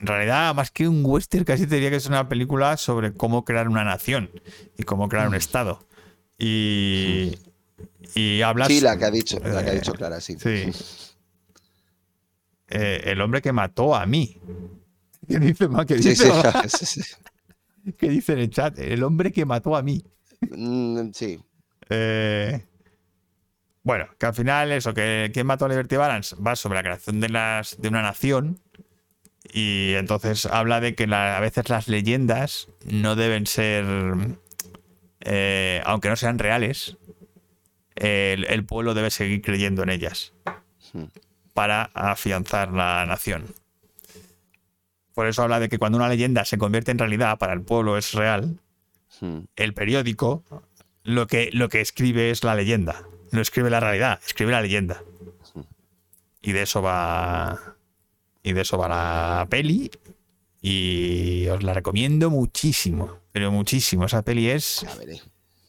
En realidad, más que un western, casi te diría que es una película sobre cómo crear una nación y cómo crear Mm. un estado. Y. Y hablas. Sí, la que ha dicho, la que ha Eh, dicho Clara, sí. Sí. Eh, el hombre que mató a mí. ¿Qué dice, ma? ¿Qué Sí, dice, sí, sí, sí. ¿Qué dice en el chat? El hombre que mató a mí. Mm, sí. Eh, bueno, que al final eso, que ¿Quién mató a Liberty Balance? Va sobre la creación de, las, de una nación y entonces habla de que la- a veces las leyendas no deben ser, eh, aunque no sean reales, el, el pueblo debe seguir creyendo en ellas Hmm. para afianzar la nación. Por eso habla de que cuando una leyenda se convierte en realidad, para el pueblo es real, Mm, el periódico lo que, lo que escribe es la leyenda. No escribe la realidad, escribe la leyenda. Y de eso va. Y de eso va la peli. Y os la recomiendo muchísimo. Pero muchísimo. Esa peli es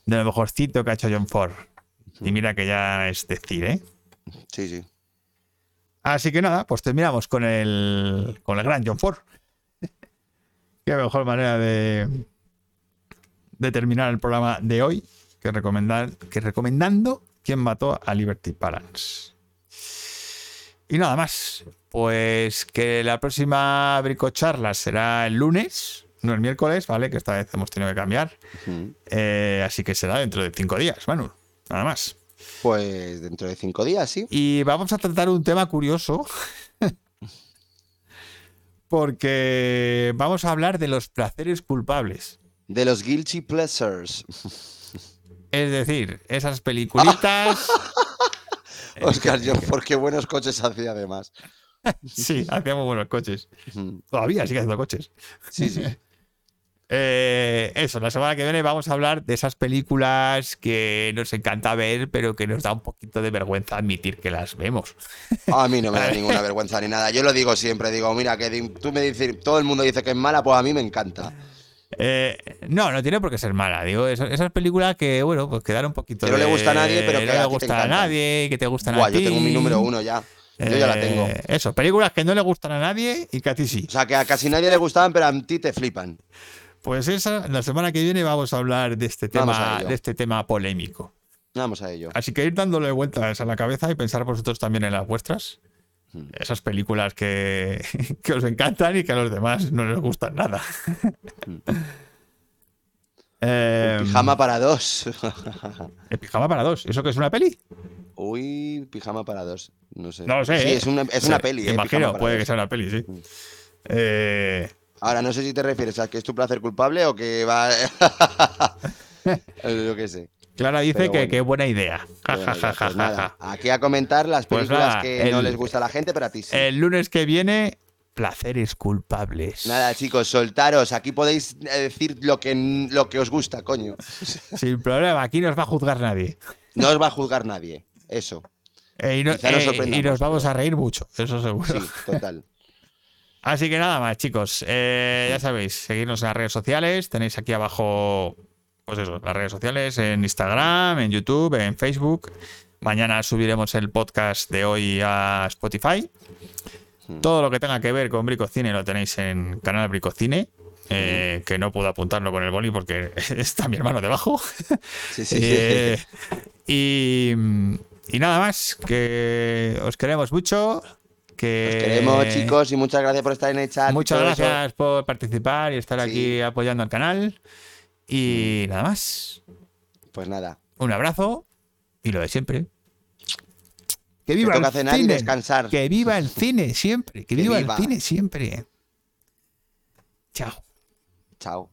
de lo mejorcito que ha hecho John Ford. Y mira que ya es decir, ¿eh? Sí, sí. Así que nada, pues terminamos con el, con el gran John Ford. Qué mejor manera de, de terminar el programa de hoy que, recomendar, que recomendando quién mató a Liberty Balance. Y nada más. Pues que la próxima bricocharla será el lunes, no el miércoles, ¿vale? Que esta vez hemos tenido que cambiar. Eh, así que será dentro de cinco días, Manu. Nada más. Pues dentro de cinco días, sí. Y vamos a tratar un tema curioso. porque vamos a hablar de los placeres culpables. De los Guilty Pleasures. Es decir, esas peliculitas. Oscar John, ¿por qué buenos coches hacía además? sí, hacíamos buenos coches. Todavía sigue haciendo coches. Sí, sí. Eh, eso, la semana que viene vamos a hablar de esas películas que nos encanta ver, pero que nos da un poquito de vergüenza admitir que las vemos. A mí no me da ninguna vergüenza ni nada. Yo lo digo siempre, digo, mira, que tú me dices, todo el mundo dice que es mala, pues a mí me encanta. Eh, no, no tiene por qué ser mala. Digo, esas, esas películas que, bueno, pues que dan un poquito Que no de- le gusta a nadie, pero que no le te gustan a nadie, que te gustan Buah, a yo ti. tengo mi número uno ya. Yo ya la tengo. Eh, Eso, películas que no le gustan a nadie y que a ti sí. O sea, que a casi nadie le gustaban, pero a ti te flipan. Pues esa, la semana que viene vamos a hablar de este tema, de este tema polémico. Vamos a ello. Así que ir dándole vueltas a la cabeza y pensar vosotros también en las vuestras. Hmm. Esas películas que, que os encantan y que a los demás no les gustan nada. Eh, Pijama para dos. el pijama para dos. ¿Eso que es una peli? Uy, pijama para dos. No sé. No lo sé. Sí, ¿eh? es una, es una peli. eh, Imagino, puede dos. que sea una peli, sí. Mm. Eh, Ahora, no sé si te refieres a que es tu placer culpable o que va. Yo qué sé. Clara dice Pero que bueno. qué buena idea. Pues nada, aquí a comentar las Pues películas nada, que no les gusta a la gente, pero a ti sí. El lunes que viene, placeres culpables. Nada, chicos, soltaros. Aquí podéis eh, decir lo que, lo que os gusta, coño. Sin problema, aquí no os va a juzgar nadie. No os va a juzgar nadie. Eso. Eh, y, no- nos eh, sorprendamos, y nos vamos pero- a reír mucho, eso seguro. Sí, total. Así que nada más, chicos. Eh, ya sabéis, seguidnos en las redes sociales. Tenéis aquí abajo, pues eso, las redes sociales en Instagram, en YouTube, en Facebook. Mañana subiremos el podcast de hoy a Spotify. Todo lo que tenga que ver con Bricocine lo tenéis en canal Bricocine. eh, que no puedo apuntarlo con el boli porque está mi hermano debajo. Sí, sí. Eh, y, y nada más, que os queremos mucho. Que Os queremos, chicos, y muchas gracias por estar en el chat. Muchas eso. gracias por participar y estar Sí. aquí apoyando al canal. Y nada más. Pues nada. Un abrazo y lo de siempre. Que viva el cenar y cine. descansar. Que viva el cine siempre. Que Que viva, viva. el cine siempre. Chao. Chao.